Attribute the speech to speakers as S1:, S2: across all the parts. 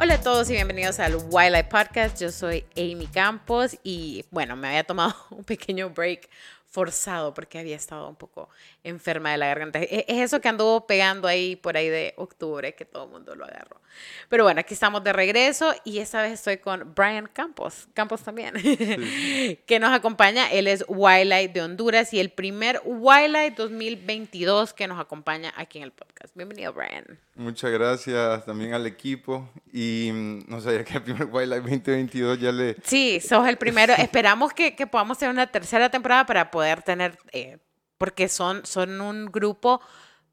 S1: Hola a todos y bienvenidos al Wildlife Podcast. Yo soy Amy Campos y bueno, me había tomado un pequeño break forzado porque había estado un poco enferma de la garganta. E-, es eso que anduvo pegando ahí por ahí de octubre, que todo el mundo lo agarró. Pero bueno, aquí estamos de regreso y esta vez estoy con Brian Campos, Campos también, que nos acompaña. Él es Wildlife de Honduras y el primer Wildlife 2022 que nos acompaña aquí en el podcast. Bienvenido, Brian.
S2: Muchas gracias también al equipo y mm, no sabía que el primer Wildlife 2022 ya le...
S1: Sí, sos el primero. Esperamos que, que podamos tener una tercera temporada para poder tener... Eh, porque son, son un grupo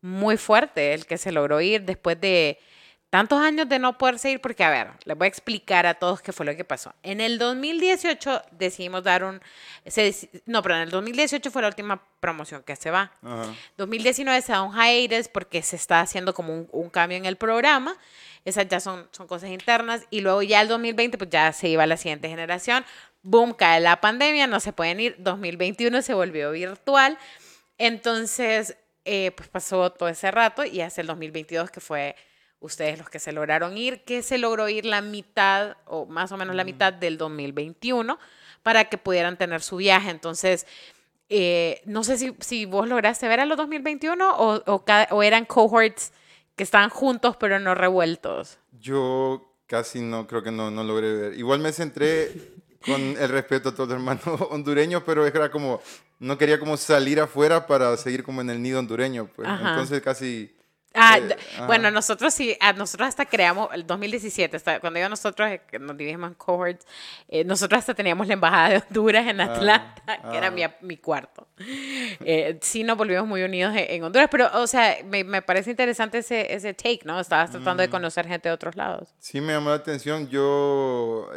S1: muy fuerte el que se logró ir después de tantos años de no poder seguir, porque a ver, les voy a explicar a todos qué fue lo que pasó. En el 2018 decidimos dar un, no, pero en el 2018 fue la última promoción que se va. 2019 se da un hiatus porque se está haciendo como un, cambio en el programa. Esas ya son, son cosas internas. Y luego ya el 2020, pues ya se iba a la siguiente generación. Boom, cae la pandemia, no se pueden ir. 2021 se volvió virtual. Entonces, eh, pues pasó todo ese rato y hasta el 2022 que fue ustedes los que se lograron ir, que se logró ir la mitad o más o menos la mitad del 2021 para que pudieran tener su viaje. Entonces, eh, no sé si, si, vos lograste ver a los 2021 o, o, o eran cohorts que estaban juntos pero no revueltos.
S2: Yo casi no, creo que no, no logré ver. Igual me centré con el respeto a todos los hermanos hondureños, pero era como, no quería como salir afuera para seguir como en el nido hondureño, pues. Entonces casi
S1: Ah, eh, bueno, nosotros sí, a nosotros hasta creamos, el 2017, cuando yo nosotros eh, nos dividimos en cohorts, eh, nosotros hasta teníamos la embajada de Honduras en ah, Atlanta, que era mi, ah. mi cuarto. sí nos volvimos muy unidos en, Honduras, pero, o sea, me, me, parece interesante ese, ese take, ¿no? Estabas tratando de mm. conocer gente de otros lados.
S2: Sí, me llamó la atención. Yo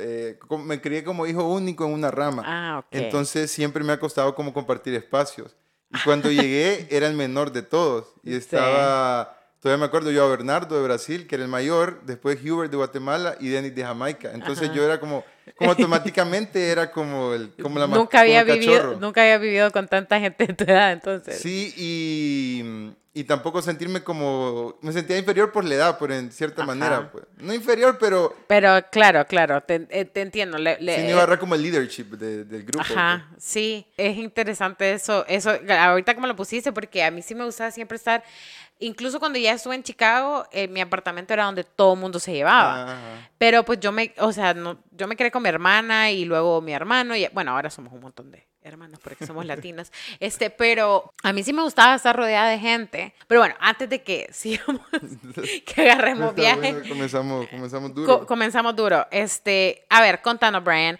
S2: me crié como hijo único en una rama. Ah, ok. Entonces siempre me ha costado como compartir espacios. Y cuando llegué era el menor de todos y estaba... Todavía me acuerdo yo a Bernardo de Brasil, que era el mayor, después Hubert de Guatemala y Denis de Jamaica. Entonces yo era como, como automáticamente era como, el, como la
S1: nunca había vivido Nunca había vivido con tanta gente de tu edad, entonces.
S2: Sí, y, y tampoco sentirme como, me sentía inferior por la edad, por en cierta manera. Pues. No inferior, pero...
S1: Pero claro, claro, te, eh, te entiendo. Le,
S2: le, sí, me agarra como el leadership del grupo.
S1: Ajá, pues. sí, es interesante eso, eso, ahorita como lo pusiste, porque a mí sí me gustaba siempre estar Incluso cuando ya estuve en Chicago, eh, mi apartamento era donde todo el mundo se llevaba. Pero pues yo me, o sea, no, yo me quedé con mi hermana y luego mi hermano y bueno, ahora somos un montón de hermanos porque somos latinas. Este, pero a mí sí me gustaba estar rodeada de gente. Pero bueno, antes de que sigamos, que agarremos viaje.
S2: comenzamos, comenzamos duro.
S1: comenzamos duro. Este, a ver, contanos, Brian,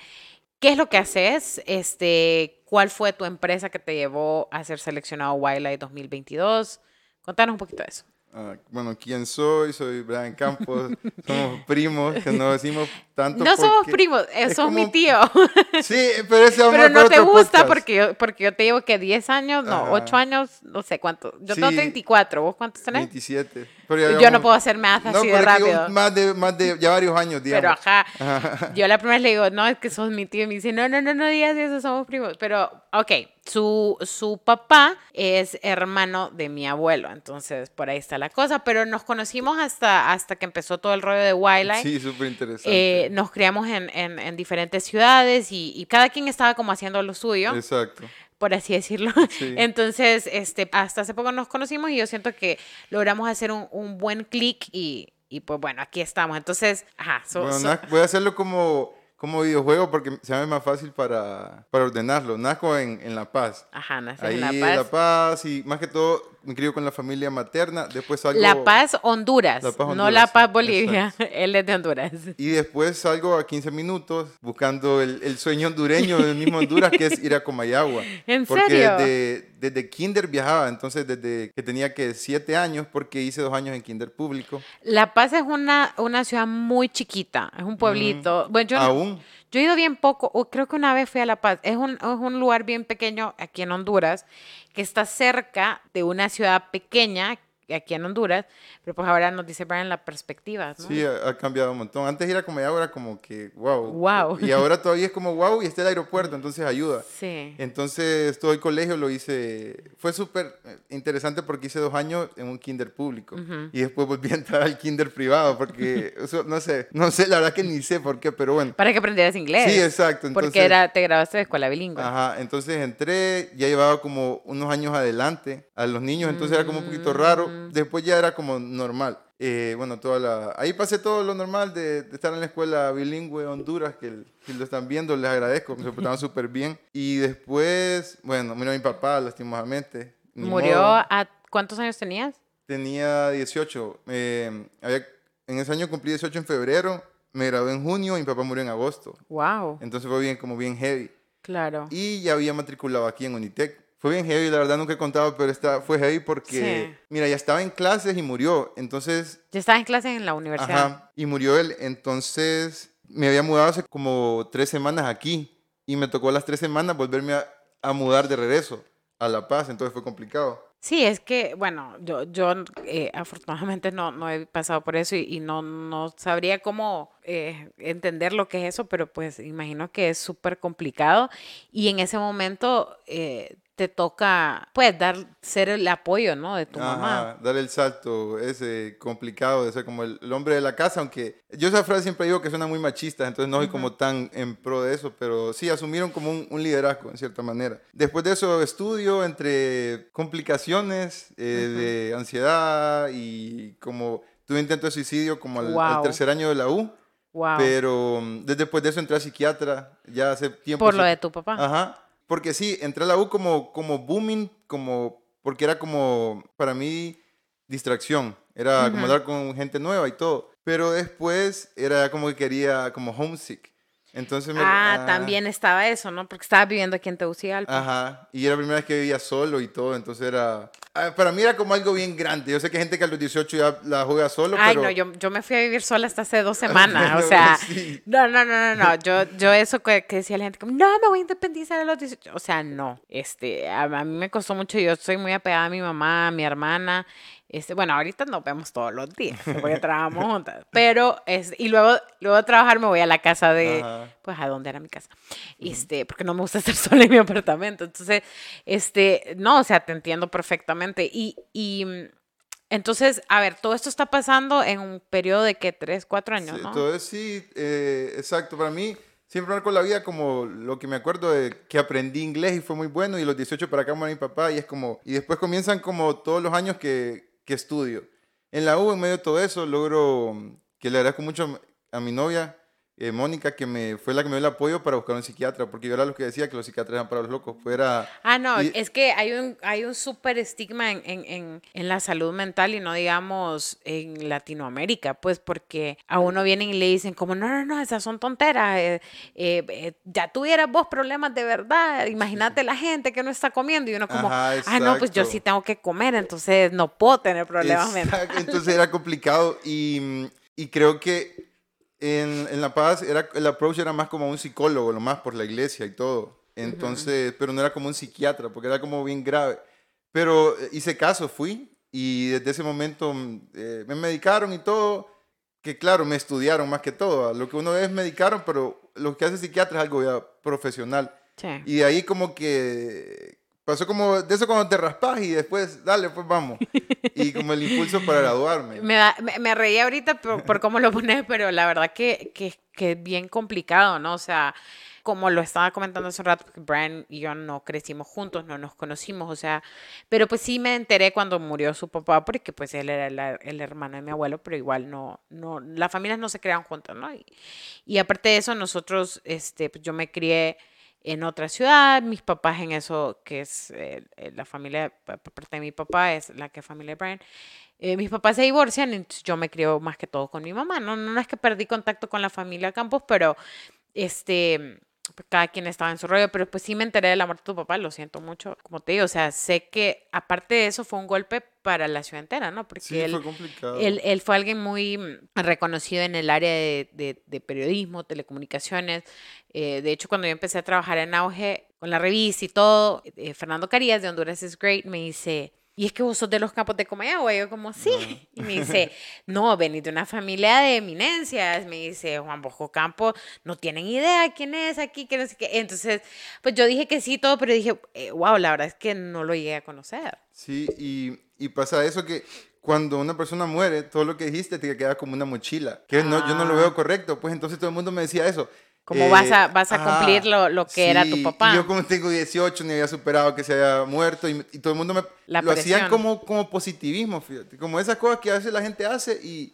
S1: ¿qué es lo que haces? Este, ¿cuál fue tu empresa que te llevó a ser seleccionado Wildlife 2022? Contanos un poquito de eso.
S2: Ah, bueno, ¿quién soy? Soy Brian Campos. somos primos, que no decimos tanto.
S1: No somos primos, eh, sos mi tío.
S2: sí, pero ese
S1: Pero no te gusta porque yo, porque yo te digo que 10 años, no, 8 años, no sé cuánto. Yo tengo 34, ¿vos cuántos tenés?
S2: 27.
S1: Yo no puedo hacer más así de rápido.
S2: Más de, más de ya varios años, digamos.
S1: Pero ajá, yo la primera vez le digo, no, es que sos mi tío. Y me dice, no, no, no, no digas eso, somos primos. Pero, ok, su, su papá es hermano de mi abuelo, entonces por ahí está la cosa, pero nos conocimos hasta, hasta que empezó todo el rollo de Wildlife.
S2: Sí, súper interesante.
S1: Eh, nos criamos en, en, en diferentes ciudades y, y, cada quien estaba como haciendo lo suyo.
S2: Exacto.
S1: Por así decirlo. Entonces, este, hasta hace poco nos conocimos y yo siento que logramos hacer un, un buen clic y, y, pues bueno, aquí estamos. Entonces, ajá.
S2: bueno, voy a hacerlo como como videojuego porque se me más fácil para, para ordenarlo. Nazco en, en La Paz.
S1: Ajá, nací
S2: en
S1: La Paz.
S2: La Paz y más que todo me crió con la familia materna. Después salgo...
S1: La Paz, Honduras. no La Paz, Bolivia. Él es de Honduras.
S2: Y después salgo a 15 minutos buscando el, el sueño hondureño del mismo Honduras, que es ir a Comayagua.
S1: ¿En
S2: porque
S1: serio?
S2: Desde, desde kinder viajaba, entonces desde que tenía que 7 años, porque hice dos años en kinder público.
S1: La Paz es una, una ciudad muy chiquita, es un pueblito. Bueno, yo
S2: ¿Aún?
S1: Yo he ido bien poco, o creo que una vez fui a La Paz. Es un, es un lugar bien pequeño aquí en Honduras que está cerca de una ciudad pequeña aquí en Honduras, pero pues ahora nos dice Brian la perspectiva. ¿no?
S2: Sí, ha, cambiado un montón. Antes era como, ahora como que, wow.
S1: Wow.
S2: Y ahora todavía es como, wow, y está el aeropuerto, entonces ayuda.
S1: Sí.
S2: Entonces todo el colegio lo hice, fue súper interesante porque hice dos años en un kinder público y después volví a entrar al kinder privado porque, no sé, no sé, la verdad que ni sé por qué, pero bueno.
S1: Para que aprendieras inglés.
S2: Sí, exacto.
S1: porque era, te graduaste de escuela bilingüe.
S2: Ajá, entonces entré, ya llevaba como unos años adelante a los niños, entonces era como un poquito raro. Después ya era como normal. Eh, bueno, toda la... Ahí pasé todo lo normal de, estar en la escuela bilingüe Honduras, que si lo están viendo les agradezco, me portaban súper bien. Y después, bueno, murió mi papá, lastimosamente.
S1: ¿Murió a cuántos años tenías?
S2: Tenía 18. Eh, en ese año cumplí 18 en febrero, me gradué en junio y mi papá murió en agosto.
S1: Wow.
S2: Entonces fue bien, como bien heavy.
S1: Claro.
S2: Y ya había matriculado aquí en Unitec. Fue bien heavy, la verdad nunca he contado, pero esta, fue heavy porque, mira, ya estaba en clases y murió. Entonces...
S1: Ya estaba en clases en la universidad. Ajá,
S2: y murió él. Entonces me había mudado hace como tres semanas aquí y me tocó las tres semanas volverme a, a mudar de regreso a La Paz, entonces fue complicado.
S1: Sí, es que, bueno, yo, yo eh, afortunadamente no, no he pasado por eso y, no, no sabría cómo eh, entender lo que es eso, pero pues imagino que es súper complicado y en ese momento eh, te toca, pues, dar, ser el apoyo, ¿no? De tu mamá.
S2: Dar el salto ese complicado de ser como el, hombre de la casa, aunque yo esa frase siempre digo que suena muy machista, entonces no soy como tan en pro de eso, pero sí, asumieron como un, liderazgo, en cierta manera. Después de eso, estudio entre complicaciones eh, de ansiedad y como tuve intento de suicidio como al, tercer año de la U.
S1: Wow.
S2: Pero mm, después de eso entré a psiquiatra, ya hace tiempo.
S1: Por lo de tu papá.
S2: Ajá. Porque sí, entré a la U como, como booming, como, porque era como, para mí, distracción. Era como hablar con gente nueva y todo. Pero después era como que quería, como homesick. Entonces me,
S1: ah, también estaba eso, ¿no? Porque estaba viviendo aquí en Tegucigalpa.
S2: Ajá, y era la primera vez que vivía solo y todo, entonces era... Ah, para mí era como algo bien grande. Yo sé que hay gente que a los 18 ya la juega solo,
S1: Ay, no, yo, yo me fui a vivir sola hasta hace dos semanas, o sea... No, no, no, no, no. Yo, yo eso que, decía la gente, como, no, me voy a independizar a los 18. O sea, no. Este, a, a mí me costó mucho. Yo soy muy apegada a mi mamá, a mi hermana. Este, bueno, ahorita nos vemos todos los días, porque trabajamos juntas. Pero, es, y luego, luego de trabajar me voy a la casa de, pues, ¿a dónde era mi casa? Este, porque no me gusta estar sola en mi apartamento. Entonces, este, no, o sea, te entiendo perfectamente. Y, y entonces, a ver, todo esto está pasando en un periodo de que tres, cuatro años,
S2: sí,
S1: ¿no?
S2: Todo sí, eh, exacto. Para mí, siempre marco la vida como lo que me acuerdo de que aprendí inglés y fue muy bueno y los 18 para acá con mi papá y es como, y después comienzan como todos los años que que estudio. En la U, en medio de todo eso, logro que le agradezco mucho a mi novia, eh, Mónica, que me fue la que me dio el apoyo para buscar un psiquiatra, porque yo era lo que decía que los psiquiatras eran para los locos. Fuera,
S1: ah, no, es que hay un, hay un súper estigma en, en, en, la salud mental y no digamos en Latinoamérica, pues porque a uno vienen y le dicen como, no, no, no, esas son tonteras, eh, eh, ya tuvieras vos problemas de verdad, imagínate la gente que no está comiendo y uno como, ah, no, pues yo sí tengo que comer, entonces no puedo tener problemas mentales.
S2: Entonces era complicado y, y creo que en, en, La Paz era, el approach era más como un psicólogo, lo más por la iglesia y todo. Entonces, pero no era como un psiquiatra, porque era como bien grave. Pero eh, hice caso, fui y desde ese momento mm, eh, me medicaron y todo, que claro, me estudiaron más que todo. Lo que uno es medicaron, pero lo que hace psiquiatra es algo ya profesional. Y de ahí como que Pasó como de eso cuando te raspas y después, dale, pues vamos. Y como el impulso para graduarme.
S1: Me, me, reí ahorita por, por, cómo lo pones, pero la verdad que, que, que, es bien complicado, ¿no? O sea, como lo estaba comentando hace un rato, Brian y yo no crecimos juntos, no nos conocimos, o sea, pero pues sí me enteré cuando murió su papá, porque pues él era el, hermano de mi abuelo, pero igual no, no, las familias no se crean juntas, ¿no? Y, y aparte de eso, nosotros, este, pues yo me crié en otra ciudad, mis papás en eso, que es eh, eh, la familia, parte de mi papá, es la que es familia de Brian, eh, mis papás se divorcian, entonces yo me crió más que todo con mi mamá. No, no es que perdí contacto con la familia Campos, pero este, cada quien estaba en su rollo, pero pues sí me enteré de la muerte de tu papá, lo siento mucho, como te digo, o sea, sé que aparte de eso fue un golpe para la ciudad entera, ¿no?
S2: Porque él, fue complicado.
S1: Él, fue alguien muy mm, reconocido en el área de, de, periodismo, telecomunicaciones. Eh, de hecho, cuando yo empecé a trabajar en Auge con la revista y todo, eh, Fernando Carías de Honduras is Great me dice, y es que vos sos de los campos de Comayagua. Y yo como, sí. Y me dice, no, venís de una familia de eminencias. Me dice, Juan Bosco Campos, no tienen idea quién es aquí, que no sé qué. Entonces, pues yo dije que sí, todo, pero dije, wow, eh, la verdad es que no lo llegué a conocer.
S2: Sí, y, y pasa eso que cuando una persona muere, todo lo que dijiste te queda como una mochila, que no, yo no lo veo ah. correcto. Pues entonces todo el mundo me decía eso.
S1: Como vas a, vas a cumplir lo, lo, que era tu papá.
S2: Yo como tengo 18 ni había superado que se haya muerto y, y todo el mundo me lo hacían como, como positivismo, fíjate, como esas cosas que a veces la gente hace y,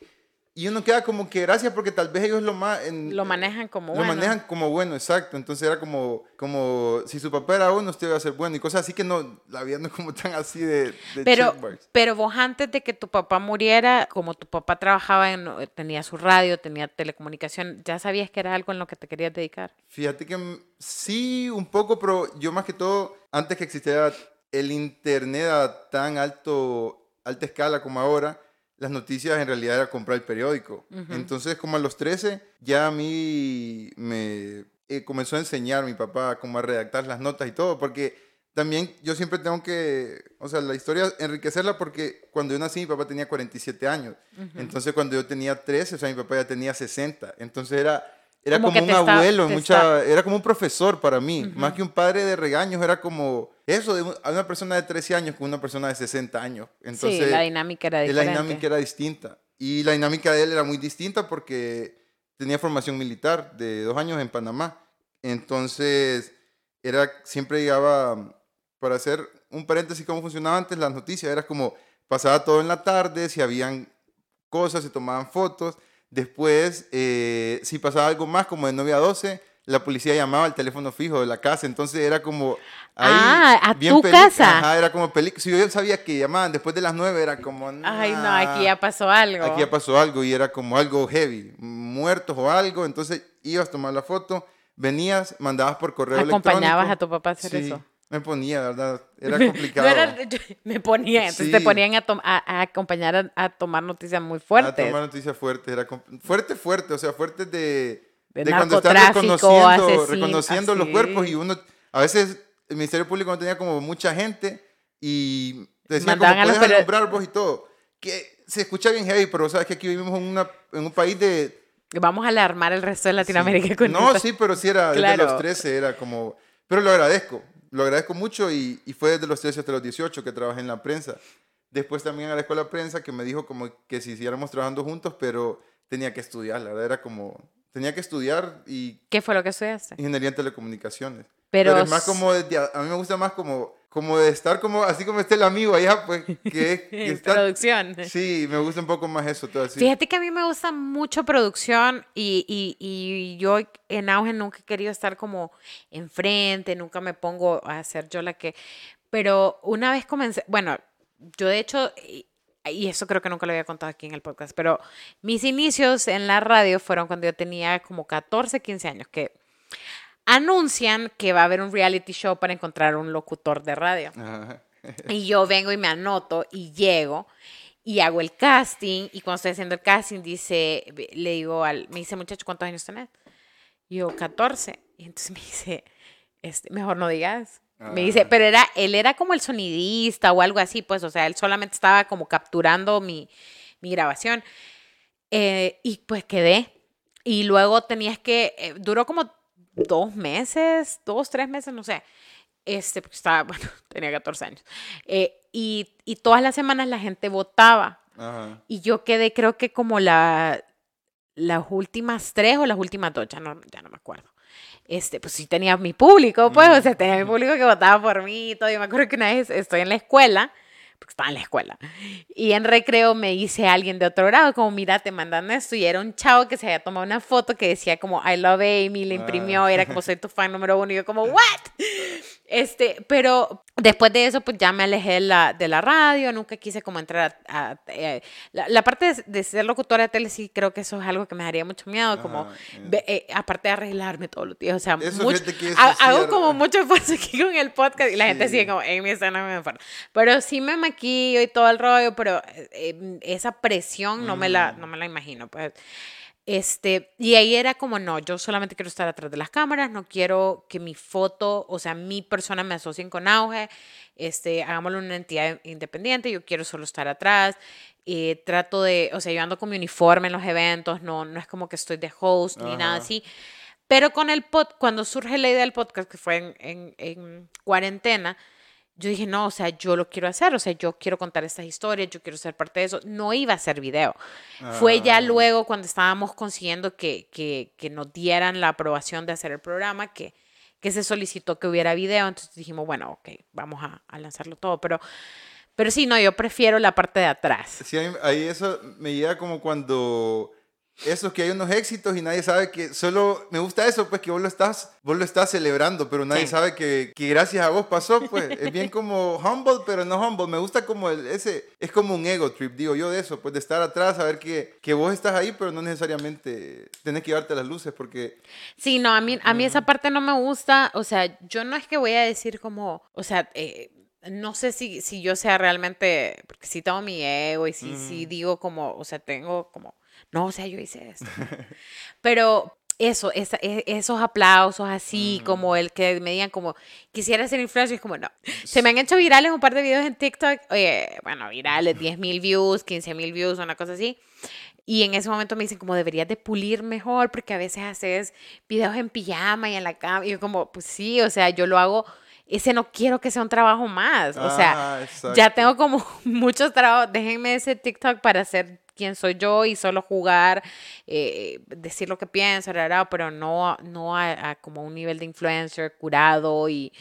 S2: y uno queda como que gracias porque tal vez ellos lo más...
S1: lo manejan como
S2: bueno.
S1: Lo
S2: manejan como bueno, exacto. Entonces era como, como si su papá era bueno, usted iba a ser bueno y cosas así que no, la vida no es como tan así de... de
S1: pero, pero vos antes de que tu papá muriera, como tu papá trabajaba, en, tenía su radio, tenía telecomunicación, ¿ya sabías que era algo en lo que te querías dedicar?
S2: Fíjate que sí, un poco, pero yo más que todo, antes que existiera el internet a tan alto, alta escala como ahora, las noticias en realidad era comprar el periódico. Entonces, como a los 13, ya a mí me eh, comenzó a enseñar mi papá cómo a redactar las notas y todo, porque también yo siempre tengo que, o sea, la historia enriquecerla porque cuando yo nací mi papá tenía 47 años. Entonces, cuando yo tenía 13, o sea, mi papá ya tenía 60. Entonces era era como, un abuelo, mucha, era como un profesor para mí, más que un padre de regaños, era como eso de una persona de 13 años con una persona de 60 años. Entonces,
S1: sí, la dinámica era
S2: diferente. La dinámica era distinta. Y la dinámica de él era muy distinta porque tenía formación militar de dos años en Panamá. Entonces, era, siempre llegaba, para hacer un paréntesis, cómo funcionaba antes las noticias, era como pasaba todo en la tarde, si habían cosas, se tomaban fotos Después, eh, si pasaba algo más, como de 9 a 12, la policía llamaba al teléfono fijo de la casa. Entonces era como.
S1: Ahí, ah, a tu casa.
S2: Ajá, era como película. Si yo sabía que llamaban después de las 9, era como.
S1: Ay, no, aquí ya pasó algo.
S2: Aquí ya pasó algo y era como algo heavy. Muertos o algo. Entonces ibas a tomar la foto, venías, mandabas por correo
S1: Acompañabas a tu papá a hacer eso.
S2: Me ponía, ¿verdad? Era complicado.
S1: me ponía, entonces te ponían a, a, acompañar a, tomar noticias muy fuertes.
S2: A tomar noticias fuertes, era fuerte, fuerte, o sea, fuertes de, de, cuando están reconociendo, reconociendo los cuerpos y uno, a veces el Ministerio Público no tenía como mucha gente y decían como puedes nombrar vos y todo. Que se escucha bien heavy, pero sabes que aquí vivimos en, una, en un país de...
S1: Vamos a alarmar el resto de Latinoamérica con
S2: No, sí, pero sí era desde los 13, era como... Pero lo agradezco, lo agradezco mucho y, y, fue desde los 13 hasta los 18 que trabajé en la prensa. Después también a la escuela de prensa que me dijo como que si siguiéramos trabajando juntos, pero tenía que estudiar, la verdad era como, tenía que estudiar y...
S1: ¿Qué fue lo que estudiaste?
S2: Ingeniería en telecomunicaciones. Pero, es más como, a mí me gusta más como, como de estar como, así como está el amigo allá, pues, que, que
S1: Producción.
S2: Sí, me gusta un poco más eso, todo así.
S1: Fíjate que a mí me gusta mucho producción y, y, y yo en auge nunca he querido estar como enfrente, nunca me pongo a hacer yo la que... Pero una vez comencé, bueno, yo de hecho, y eso creo que nunca lo había contado aquí en el podcast, pero mis inicios en la radio fueron cuando yo tenía como 14, 15 años, que anuncian que va a haber un reality show para encontrar un locutor de radio. Y yo vengo y me anoto y llego y hago el casting y cuando estoy haciendo el casting dice, le digo al, me dice muchacho, ¿cuántos años tenés? Y yo, 14. Y entonces me dice, este, mejor no digas. Me dice, ah. pero era, él era como el sonidista o algo así, pues, o sea, él solamente estaba como capturando mi, mi grabación. Eh, y pues quedé. Y luego tenías que, eh, duró como dos meses, dos, tres meses, no sé. Este, porque estaba, bueno, tenía 14 años. Eh, y, y, todas las semanas la gente votaba. Y yo quedé, creo que como la, las últimas tres o las últimas dos, ya no, ya no me acuerdo este, pues sí tenía mi público, pues, o sea, tenía mi público que votaba por mí y todo. Yo me acuerdo que una vez estoy en la escuela, porque estaba en la escuela, y en recreo me dice alguien de otro grado, como, mira, te mandan esto, y era un chavo que se había tomado una foto que decía como, I love Amy, le imprimió, ah. era como, soy tu fan número uno, y yo como, what? Este, pero después de eso, pues ya me alejé de la, de la radio, nunca quise como entrar a... Eh, la, parte de, ser locutora de tele, sí creo que eso es algo que me daría mucho miedo, como, eh, aparte de arreglarme todos los días, o sea, mucho, hago como mucho esfuerzo aquí con el podcast y la gente sigue como, Amy, está no me Pero sí me maquillo y todo el rollo, pero eh, esa presión no, me la, no me la imagino, pues. Este, y ahí era como, no, yo solamente quiero estar atrás de las cámaras, no quiero que mi foto, o sea, mi persona me asocien con auge, este, hagámoslo una entidad independiente, yo quiero solo estar atrás, eh, trato de, o sea, yo ando con mi uniforme en los eventos, no, no es como que estoy de host ni nada así. Pero con el pod, cuando surge la idea del podcast, que fue en, en, en, cuarentena, yo dije, no, o sea, yo lo quiero hacer, o sea, yo quiero contar estas historias, yo quiero ser parte de eso. No iba a ser video. Fue ya ah. luego cuando estábamos consiguiendo que, que, que, nos dieran la aprobación de hacer el programa, que, que se solicitó que hubiera video. Entonces dijimos, bueno, ok, vamos a, a lanzarlo todo. Pero pero sí, no, yo prefiero la parte de atrás.
S2: Sí, ahí eso me llega como cuando eso que hay unos éxitos y nadie sabe que solo me gusta eso pues que vos lo estás vos lo estás celebrando pero nadie sabe que, que, gracias a vos pasó pues. Es bien como humble pero no humble. Me gusta como el, ese es como un ego trip digo yo de eso pues de estar atrás saber que, que vos estás ahí pero no necesariamente tenés que llevarte las luces porque
S1: sí no a mí a mí esa parte no me gusta. O sea yo no es que voy a decir como o sea eh, no sé si, si yo sea realmente, porque sí tengo mi ego y sí, sí digo como, o sea, tengo como, no, o sea, yo hice esto. Pero eso, e, esos aplausos así, como el que me digan como, quisiera ser influencer, es como, no. Se me han hecho virales un par de videos en TikTok, oye, bueno, virales, 10 mil views, 15 mil views, una cosa así. Y en ese momento me dicen como deberías de pulir mejor porque a veces haces videos en pijama y en la cama. Y yo como, pues sí, o sea, yo lo hago ese no quiero que sea un trabajo más. O sea, ah, ya tengo como muchos trabajos. Déjenme ese TikTok para ser quien soy yo y solo jugar, eh, decir lo que pienso, pero no, no a, como un nivel de influencer curado y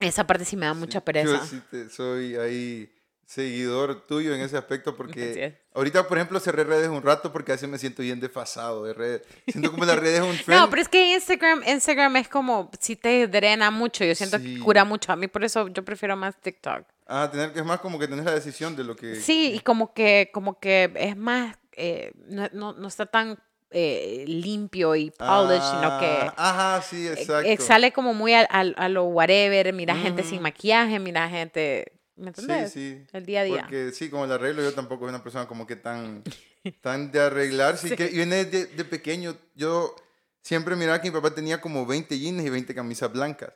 S1: esa parte sí me da mucha pereza.
S2: Yo sí te, soy ahí seguidor tuyo en ese aspecto porque ahorita, por ejemplo, cerré redes un rato porque así me siento bien desfasado de redes. Siento como las redes un
S1: trend. No, pero es que Instagram, Instagram es como, si te drena mucho, yo siento que cura mucho. A mí por eso yo prefiero más TikTok.
S2: Ah, tener que es más como que tener la decisión de lo que...
S1: Sí, y como que, como que es más, eh, no, no, no, está tan eh, limpio y polished, sino que...
S2: Ah, ajá, sí, exacto.
S1: sale como muy a, a, lo whatever, mira gente sin maquillaje, mira gente ¿Me entiendes? Sí, sí. El día a día.
S2: Porque sí, como el arreglo, yo tampoco soy una persona como que tan, tan de arreglar. Sí, que viene de, de, pequeño. Yo siempre miraba que mi papá tenía como 20 jeans y 20 camisas blancas.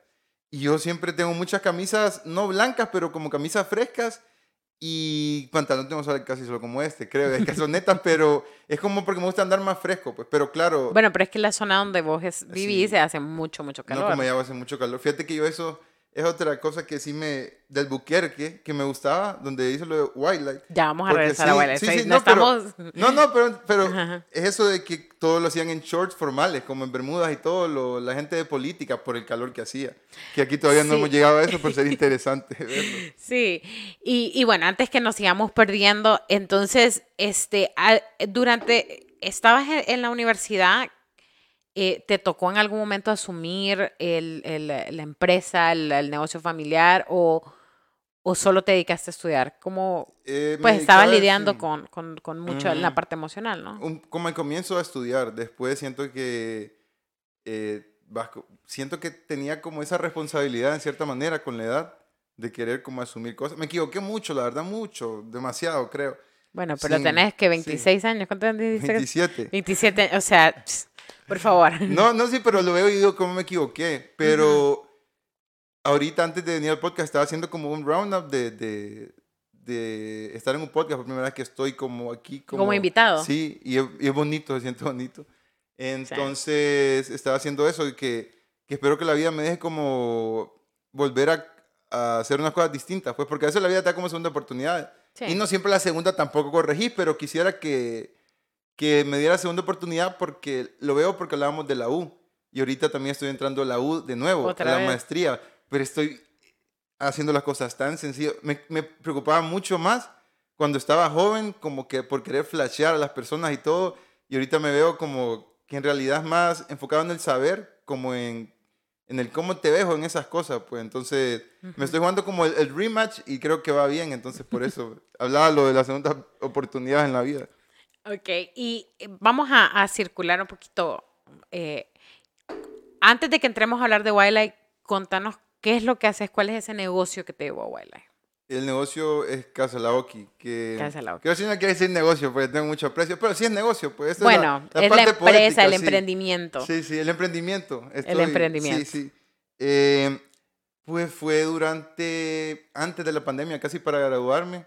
S2: Y yo siempre tengo muchas camisas, no blancas, pero como camisas frescas. Y pantalón tengo casi solo como este, creo, es que son netas, pero es como porque me gusta andar más fresco, pues, pero claro.
S1: Bueno, pero es que la zona donde vos vivís se hace mucho, mucho calor.
S2: No, como ya hace mucho calor. Fíjate que yo eso es otra cosa que sí me. del Buquerque, que me gustaba, donde hizo lo de Wildlife.
S1: Ya vamos a regresar a Wildlife. Sí, sí, no, estamos...
S2: no, no, pero, pero es eso de que todos lo hacían en shorts formales, como en Bermudas y todo, lo, la gente de política, por el calor que hacía. Que aquí todavía no hemos llegado a eso, pero sería interesante verlo.
S1: Sí, y, y bueno, antes que nos sigamos perdiendo, entonces, este, durante. Estabas en la universidad, eh, ¿Te tocó en algún momento asumir el, el, la empresa, el, negocio familiar o, o, solo te dedicaste a estudiar? ¿Cómo eh, pues estabas lidiando con, con, con, mucho en la parte emocional, no?
S2: como al comienzo a estudiar, después siento que eh, siento que tenía como esa responsabilidad en cierta manera con la edad de querer como asumir cosas. Me equivoqué mucho, la verdad, mucho, demasiado, creo.
S1: Bueno, pero tenés que 26 años, ¿cuánto
S2: tenés? 27.
S1: 27, o sea, por favor.
S2: No, no, sí, pero lo veo y digo cómo me equivoqué. Pero ahorita, antes de venir al podcast, estaba haciendo como un roundup de, de, de, estar en un podcast por primera vez que estoy como aquí.
S1: Como, invitado.
S2: Sí, y es, bonito, se siente bonito. Entonces, estaba haciendo eso y que, que, espero que la vida me deje como volver a, a, hacer unas cosas distintas, pues porque a veces la vida te da como segunda oportunidad. Y no siempre la segunda tampoco corregí, pero quisiera que que me diera segunda oportunidad porque lo veo porque hablábamos de la U. Y ahorita también estoy entrando a la U de nuevo, a la maestría. Pero estoy haciendo las cosas tan sencillas. Me, me, preocupaba mucho más cuando estaba joven, como que por querer flashear a las personas y todo. Y ahorita me veo como que en realidad es más enfocado en el saber, como en, en el cómo te veo en esas cosas. Pues entonces me estoy jugando como el, el, rematch y creo que va bien. Entonces por eso hablaba lo de la segunda oportunidad en la vida.
S1: Ok, y eh, vamos a, circular un poquito. Eh, antes de que entremos a hablar de Wildlife, contanos qué es lo que haces, cuál es ese negocio que te llevó a Wildlife.
S2: El negocio es Casa Laoki. Que,
S1: Casa Laoki.
S2: Que no quiere decir negocio porque tengo mucho precio, pero sí es negocio. Pues,
S1: bueno, es la, empresa, el emprendimiento.
S2: Sí, sí, el emprendimiento.
S1: el emprendimiento.
S2: Sí, sí. Eh, pues fue durante, antes de la pandemia, casi para graduarme,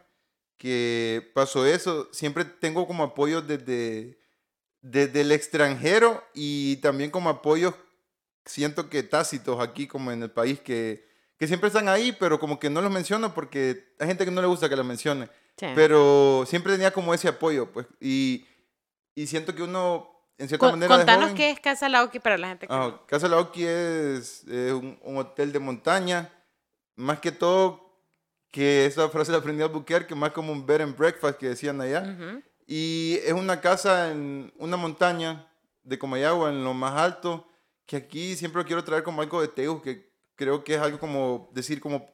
S2: que pasó eso. Siempre tengo como apoyo desde, desde el extranjero y también como apoyos, siento que tácitos aquí como en el país, que que siempre están ahí, pero como que no los menciono porque hay gente que no le gusta que los mencione. Pero siempre tenía como ese apoyo, pues. Y, y siento que uno, en cierta manera.
S1: Contanos qué es Casa Lauki para la gente que.
S2: Ah, Casa Lauki es, un, hotel de montaña. Más que todo, que esa frase la aprendí a buquear, que más como un bed and breakfast que decían allá. Y es una casa en una montaña de Comayagua, en lo más alto, que aquí siempre quiero traer como algo de Tegu, que creo que es algo como decir como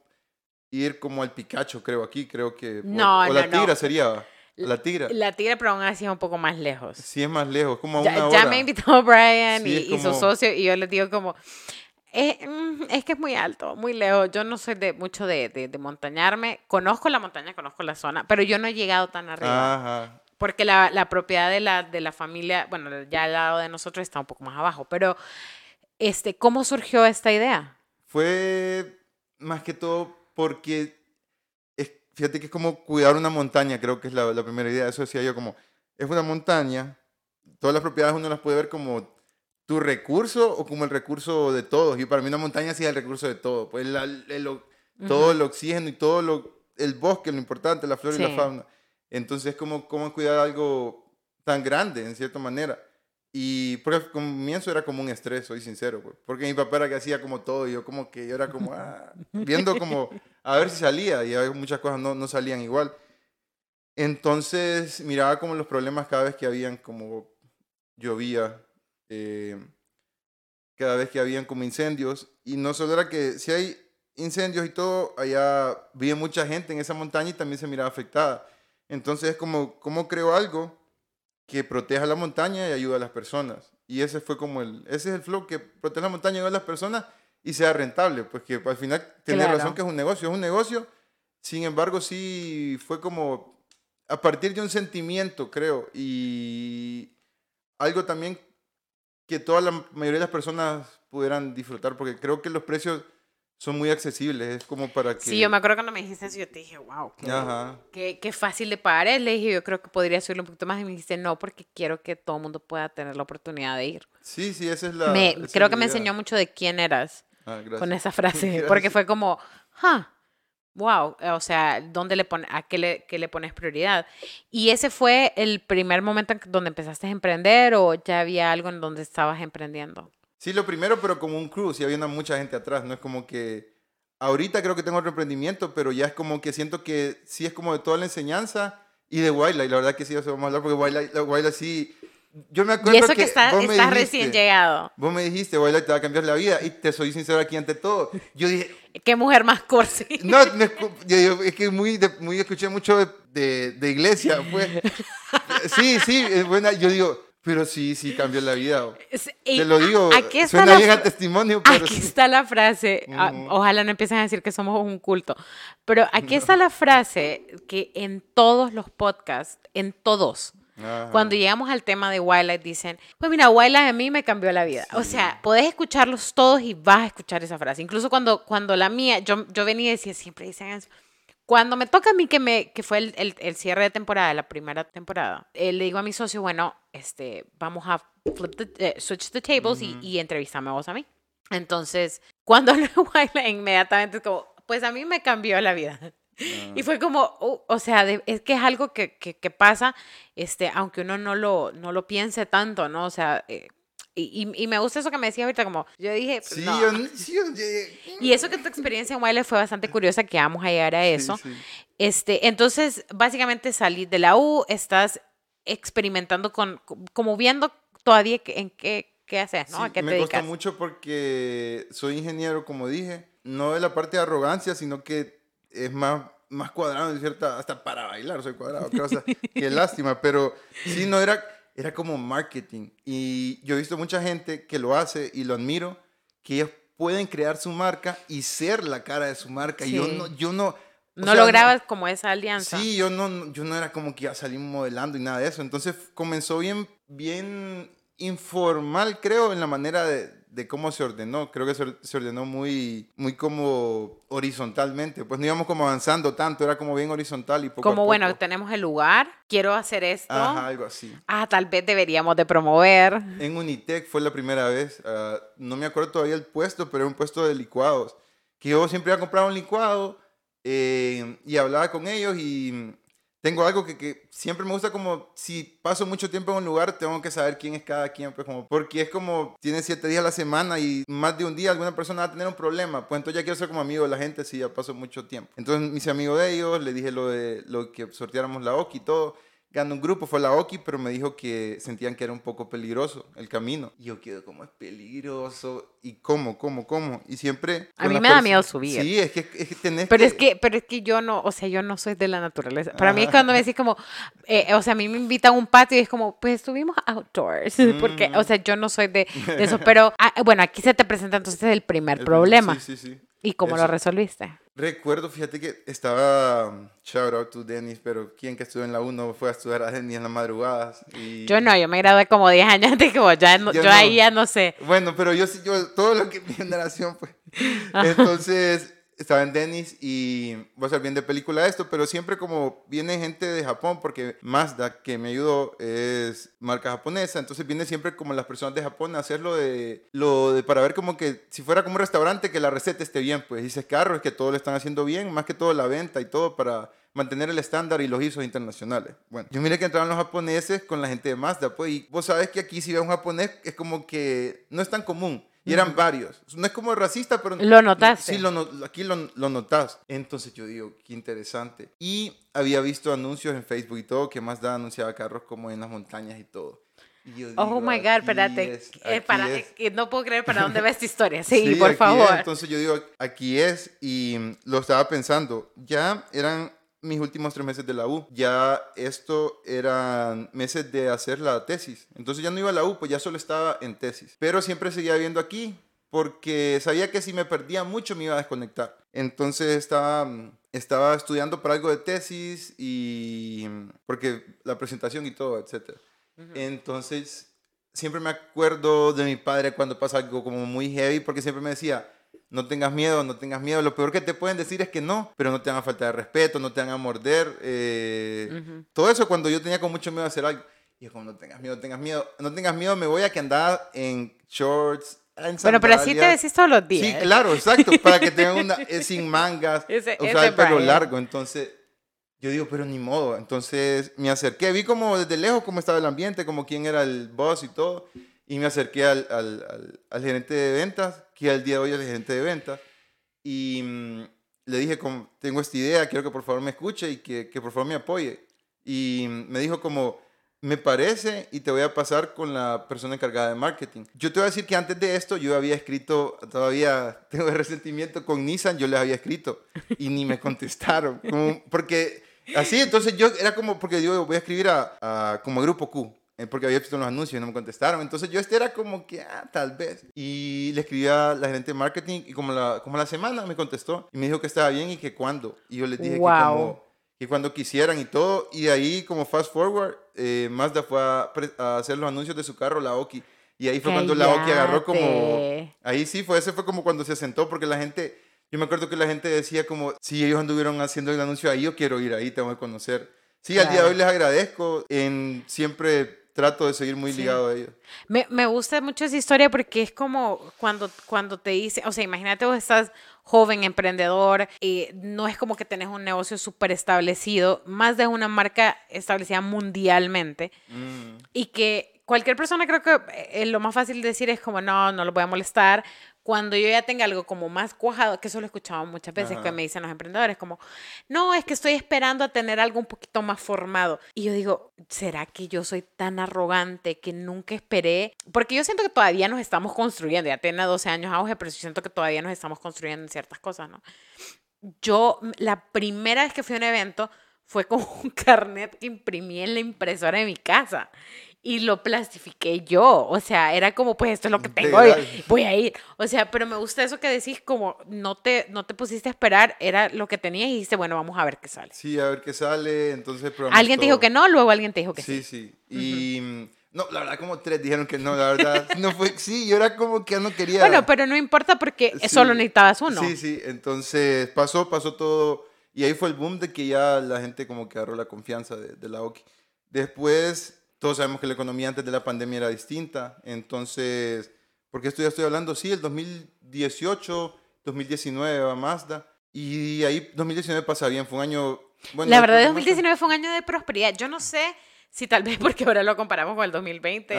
S2: ir como al Pikachu, creo aquí, creo que...
S1: No,
S2: o, la tigra sería... La tigra.
S1: La tigra, pero aún así es un poco más lejos.
S2: Sí, es más lejos, como a
S1: ya,
S2: una
S1: hora. Ya me invitó Brian y, su socio y yo le digo como... Eh, mm, es que es muy alto, muy lejos. Yo no soy de mucho de, de, montañarme. Conozco la montaña, conozco la zona, pero yo no he llegado tan arriba. Ajá. Porque la, la propiedad de la, de la familia, bueno, ya al lado de nosotros está un poco más abajo. Pero, este, ¿cómo surgió esta idea?
S2: Fue más que todo porque, es, fíjate que es como cuidar una montaña, creo que es la, la primera idea. Eso decía yo, como, es una montaña, todas las propiedades uno las puede ver como tu recurso o como el recurso de todos. Y para mí una montaña sí es el recurso de todo. Pues todo el oxígeno y todo lo, el bosque, lo importante, la flora y la fauna. Entonces, como cómo cuidar algo tan grande, en cierta manera. Y porque al comienzo era como un estrés, soy sincero, pues, porque mi papá era que hacía como todo y yo como que yo era como ah, viendo como a ver si salía y muchas cosas no, no salían igual. Entonces miraba como los problemas cada vez que habían como llovía, eh, cada vez que habían como incendios y no solo era que si hay incendios y todo, allá vive mucha gente en esa montaña y también se miraba afectada. Entonces es como, ¿cómo creo algo? Que proteja la montaña y ayuda a las personas. Y ese fue como el, ese es el flow, que proteja la montaña y ayuda a las personas y sea rentable, pues que al final tiene razón que es un negocio, es un negocio, sin embargo sí fue como a partir de un sentimiento, creo, y algo también que toda la mayoría de las personas pudieran disfrutar, porque creo que los precios son muy accesibles, es como para que...
S1: Sí, yo me acuerdo cuando me dijiste eso, yo te dije, wow, qué, qué, fácil de pagar es, le dije, yo creo que podría subirlo un poquito más, y me dijiste, no, porque quiero que todo el mundo pueda tener la oportunidad de ir.
S2: Sí, sí, esa es la...
S1: creo que me enseñó mucho de quién eras ah, con esa frase, porque fue como, ah, wow, o sea, ¿dónde le pone, ¿a qué le, qué le pones prioridad? ¿Y ese fue el primer momento en donde empezaste a emprender o ya había algo en donde estabas emprendiendo?
S2: Sí, lo primero, pero como un crew, y había mucha gente atrás, no es como que... Ahorita creo que tengo otro emprendimiento, pero ya es como que siento que sí es como de toda la enseñanza y de Wildlife, la verdad que sí, eso vamos a hablar, porque Wildlife, Wildlife sí... Yo me acuerdo
S1: y eso que, estás recién llegado.
S2: Vos me dijiste, Wildlife te va a cambiar la vida, y te soy sincero aquí ante todo. Yo dije...
S1: ¿Qué mujer más corsi?
S2: No, yo, es que muy, muy escuché mucho de, de, de iglesia, pues. Sí, sí, es buena. Yo digo, pero sí, sí cambió la vida. Te lo digo, aquí está suena bien testimonio.
S1: Pero aquí está la frase, ah, ojalá no empiecen a decir que somos un culto, pero aquí está la frase que en todos los podcasts, en todos, cuando llegamos al tema de Wildlife dicen, pues mira, Wildlife a mí me cambió la vida. O sea, podés escucharlos todos y vas a escuchar esa frase. Incluso cuando, cuando la mía, yo, yo venía y decía, siempre dicen eso. Cuando me toca a mí, que, me, que fue el, el, cierre de temporada, la primera temporada, eh, le digo a mi socio, bueno, este, vamos a flip the, eh, switch the tables y, y entrevistame vos a mí. Entonces, cuando lo baila, inmediatamente es como, pues a mí me cambió la vida. Y fue como, uh, o sea, es que es algo que, que, que, pasa, este, aunque uno no lo, no lo piense tanto, ¿no? O sea, eh, y, y, me gusta eso que me decías ahorita, como yo dije.
S2: Sí, yo, sí yo,
S1: Y eso que tu experiencia en Wiley fue bastante curiosa, que vamos a llegar a eso. Este, entonces, básicamente salí de la U, estás experimentando con, como viendo todavía en qué, qué haces, ¿no? ¿A qué
S2: me
S1: te
S2: gusta mucho porque soy ingeniero, como dije, no de la parte de arrogancia, sino que es más más cuadrado, en cierta, hasta para bailar soy cuadrado, qué lástima, pero sí, no era, era como marketing. Y yo he visto mucha gente que lo hace y lo admiro, que ellos pueden crear su marca y ser la cara de su marca. Y yo no, yo no,
S1: no lograbas como esa alianza.
S2: Sí, yo no, yo no era como que ya salí modelando y nada de eso. Entonces comenzó bien, bien informal, creo, en la manera de, de cómo se ordenó. Creo que se, ordenó muy, muy como horizontalmente. Pues no íbamos como avanzando tanto, era como bien horizontal y poco
S1: Como
S2: a poco.
S1: bueno, tenemos el lugar, quiero hacer esto.
S2: Ajá, algo así.
S1: Ah, tal vez deberíamos de promover.
S2: En Unitec fue la primera vez. Ah, no me acuerdo todavía el puesto, pero era un puesto de licuados. Que yo siempre iba a comprar un licuado eh, y hablaba con ellos y tengo algo que, que, siempre me gusta como si paso mucho tiempo en un lugar tengo que saber quién es cada quien pues como porque es como tiene siete días a la semana y más de un día alguna persona va a tener un problema pues entonces ya quiero ser como amigo de la gente si ya paso mucho tiempo. Entonces me hice amigo de ellos le dije lo de lo que sorteáramos la OKI y todo ganó un grupo, fue la Oki, pero me dijo que sentían que era un poco peligroso el camino. Y yo quedo como es peligroso. ¿Y cómo, cómo, cómo? Y siempre...
S1: A mí me da miedo subir.
S2: Sí, es que, es que tenés
S1: pero Es que, pero es que yo no, o sea, yo no soy de la naturaleza. Para mí es cuando me decís como, eh, o sea, a mí me invitan a un patio y es como, pues subimos outdoors. Porque, o sea, yo no soy de, eso. Pero, ah, bueno, aquí se te presenta entonces el primer problema. Sí, sí, sí. ¿Y cómo lo resolviste?
S2: Recuerdo, fíjate que estaba, um, shout out to Dennis, pero quien que estuvo en la 1 fue a estudiar a Dennis en las madrugadas. Y...
S1: Yo no, yo me gradué como 10 años antes que vos, ya yo, ahí ya no sé.
S2: Bueno, pero yo sí, yo, todo lo que mi generación fue. Entonces, estaba en Dennis y voy a ser bien de película esto, pero siempre como viene gente de Japón, porque Mazda, que me ayudó, es marca japonesa, entonces viene siempre como las personas de Japón a hacerlo de, lo de, para ver como que si fuera como un restaurante, que la receta esté bien, pues dices carro, es que todo lo están haciendo bien, más que todo la venta y todo para mantener el estándar y los ISOs internacionales. Bueno, yo miré que entraban los japoneses con la gente de Mazda, pues, y vos sabes que aquí si ves un japonés es como que no es tan común. Y eran varios. No es como racista, pero...
S1: Lo notaste.
S2: Sí, lo, aquí lo, lo notas. Entonces yo digo, qué interesante. Y había visto anuncios en Facebook y todo, que más da anunciaba carros como en las montañas y todo.
S1: oh my God, espérate. Eh, para, no puedo creer para dónde va esta historia. Sí, por favor.
S2: Entonces yo digo, aquí es. Y lo estaba pensando. Ya eran mis últimos tres meses de la U. Ya esto eran meses de hacer la tesis. Entonces ya no iba a la U, pues ya solo estaba en tesis. Pero siempre seguía viendo aquí porque sabía que si me perdía mucho me iba a desconectar. Entonces estaba, estaba estudiando para algo de tesis y porque la presentación y todo, etc. Entonces siempre me acuerdo de mi padre cuando pasa algo como muy heavy porque siempre me decía, no tengas miedo, no tengas miedo. Lo peor que te pueden decir es que no, pero no te van a faltar de respeto, no te van a morder. Eh, todo eso cuando yo tenía con mucho miedo de hacer algo. Y como no tengas miedo, tengas miedo, no tengas miedo, me voy a que andar en shorts, en
S1: Bueno, pero así te decís todos los días.
S2: Sí, claro, exacto, para que tengan una, sin mangas, o sea, el pelo largo. Entonces, yo digo, pero ni modo. Entonces me acerqué, vi como desde lejos cómo estaba el ambiente, como quién era el boss y todo. Y me acerqué al, al, al, gerente de ventas, que al día de hoy es el gerente de ventas, y mm, le dije, como, tengo esta idea, quiero que por favor me escuche y que, por favor me apoye. Y mm, me dijo como, me parece y te voy a pasar con la persona encargada de marketing. Yo te voy a decir que antes de esto yo había escrito, todavía tengo resentimiento con Nissan, yo les había escrito y ni me contestaron. porque así, entonces yo era como, porque yo voy a escribir a como Grupo Q. Eh, porque había visto los anuncios y no me contestaron. Entonces yo este era como que, ah, tal vez. Y le escribí a la gerente de marketing y como la, como la semana me contestó y me dijo que estaba bien y que cuándo. Y yo les dije que, como, que cuando quisieran y todo. Y de ahí, como fast forward, eh, Mazda fue a, hacer los anuncios de su carro, la Oki. Y ahí fue cuando la Oki agarró como... Ahí sí, fue, ese fue como cuando se sentó porque la gente... Yo me acuerdo que la gente decía como, si ellos anduvieron haciendo el anuncio ahí, yo quiero ir ahí, tengo que conocer. Sí, al día de hoy les agradezco en siempre trato de seguir muy ligado a ellos.
S1: Me, me, gusta mucho esa historia porque es como cuando, cuando te dice, o sea, imagínate vos estás joven, emprendedor, y no es como que tenés un negocio súper establecido, más de una marca establecida mundialmente, mm. y que cualquier persona creo que eh, lo más fácil de decir es como, no, no lo voy a molestar, cuando yo ya tenga algo como más cuajado, que eso lo he escuchado muchas veces que me dicen los emprendedores, como, no, es que estoy esperando a tener algo un poquito más formado. Y yo digo, ¿será que yo soy tan arrogante que nunca esperé? Porque yo siento que todavía nos estamos construyendo, ya tiene 12 años auge, pero yo siento que todavía nos estamos construyendo en ciertas cosas, ¿no? Yo, la primera vez que fui a un evento fue con un carnet que imprimí en la impresora de mi casa y lo plastifiqué yo. O sea, era como, pues esto es lo que tengo, voy a ir. O sea, pero me gusta eso que decís, como no te, no te pusiste a esperar, era lo que tenías y dijiste, bueno, vamos a ver qué sale.
S2: Sí, a ver qué sale, entonces...
S1: Alguien te dijo que no, luego alguien te dijo que
S2: sí. Sí, sí. Y... No, la verdad, como tres dijeron que no, la verdad. No fue, sí, yo era como que no quería.
S1: Bueno, pero no importa porque solo necesitabas uno.
S2: Sí, sí, entonces pasó, pasó todo. Y ahí fue el boom de que ya la gente como que agarró la confianza de, de la OKI. Después todos sabemos que la economía antes de la pandemia era distinta, entonces, porque esto ya estoy hablando, sí, el 2018, 2019 va Mazda, y ahí 2019 pasa bien, fue un año...
S1: Bueno, la verdad, 2019 fue un año de prosperidad. Yo no sé si tal vez porque ahora lo comparamos con el 2020,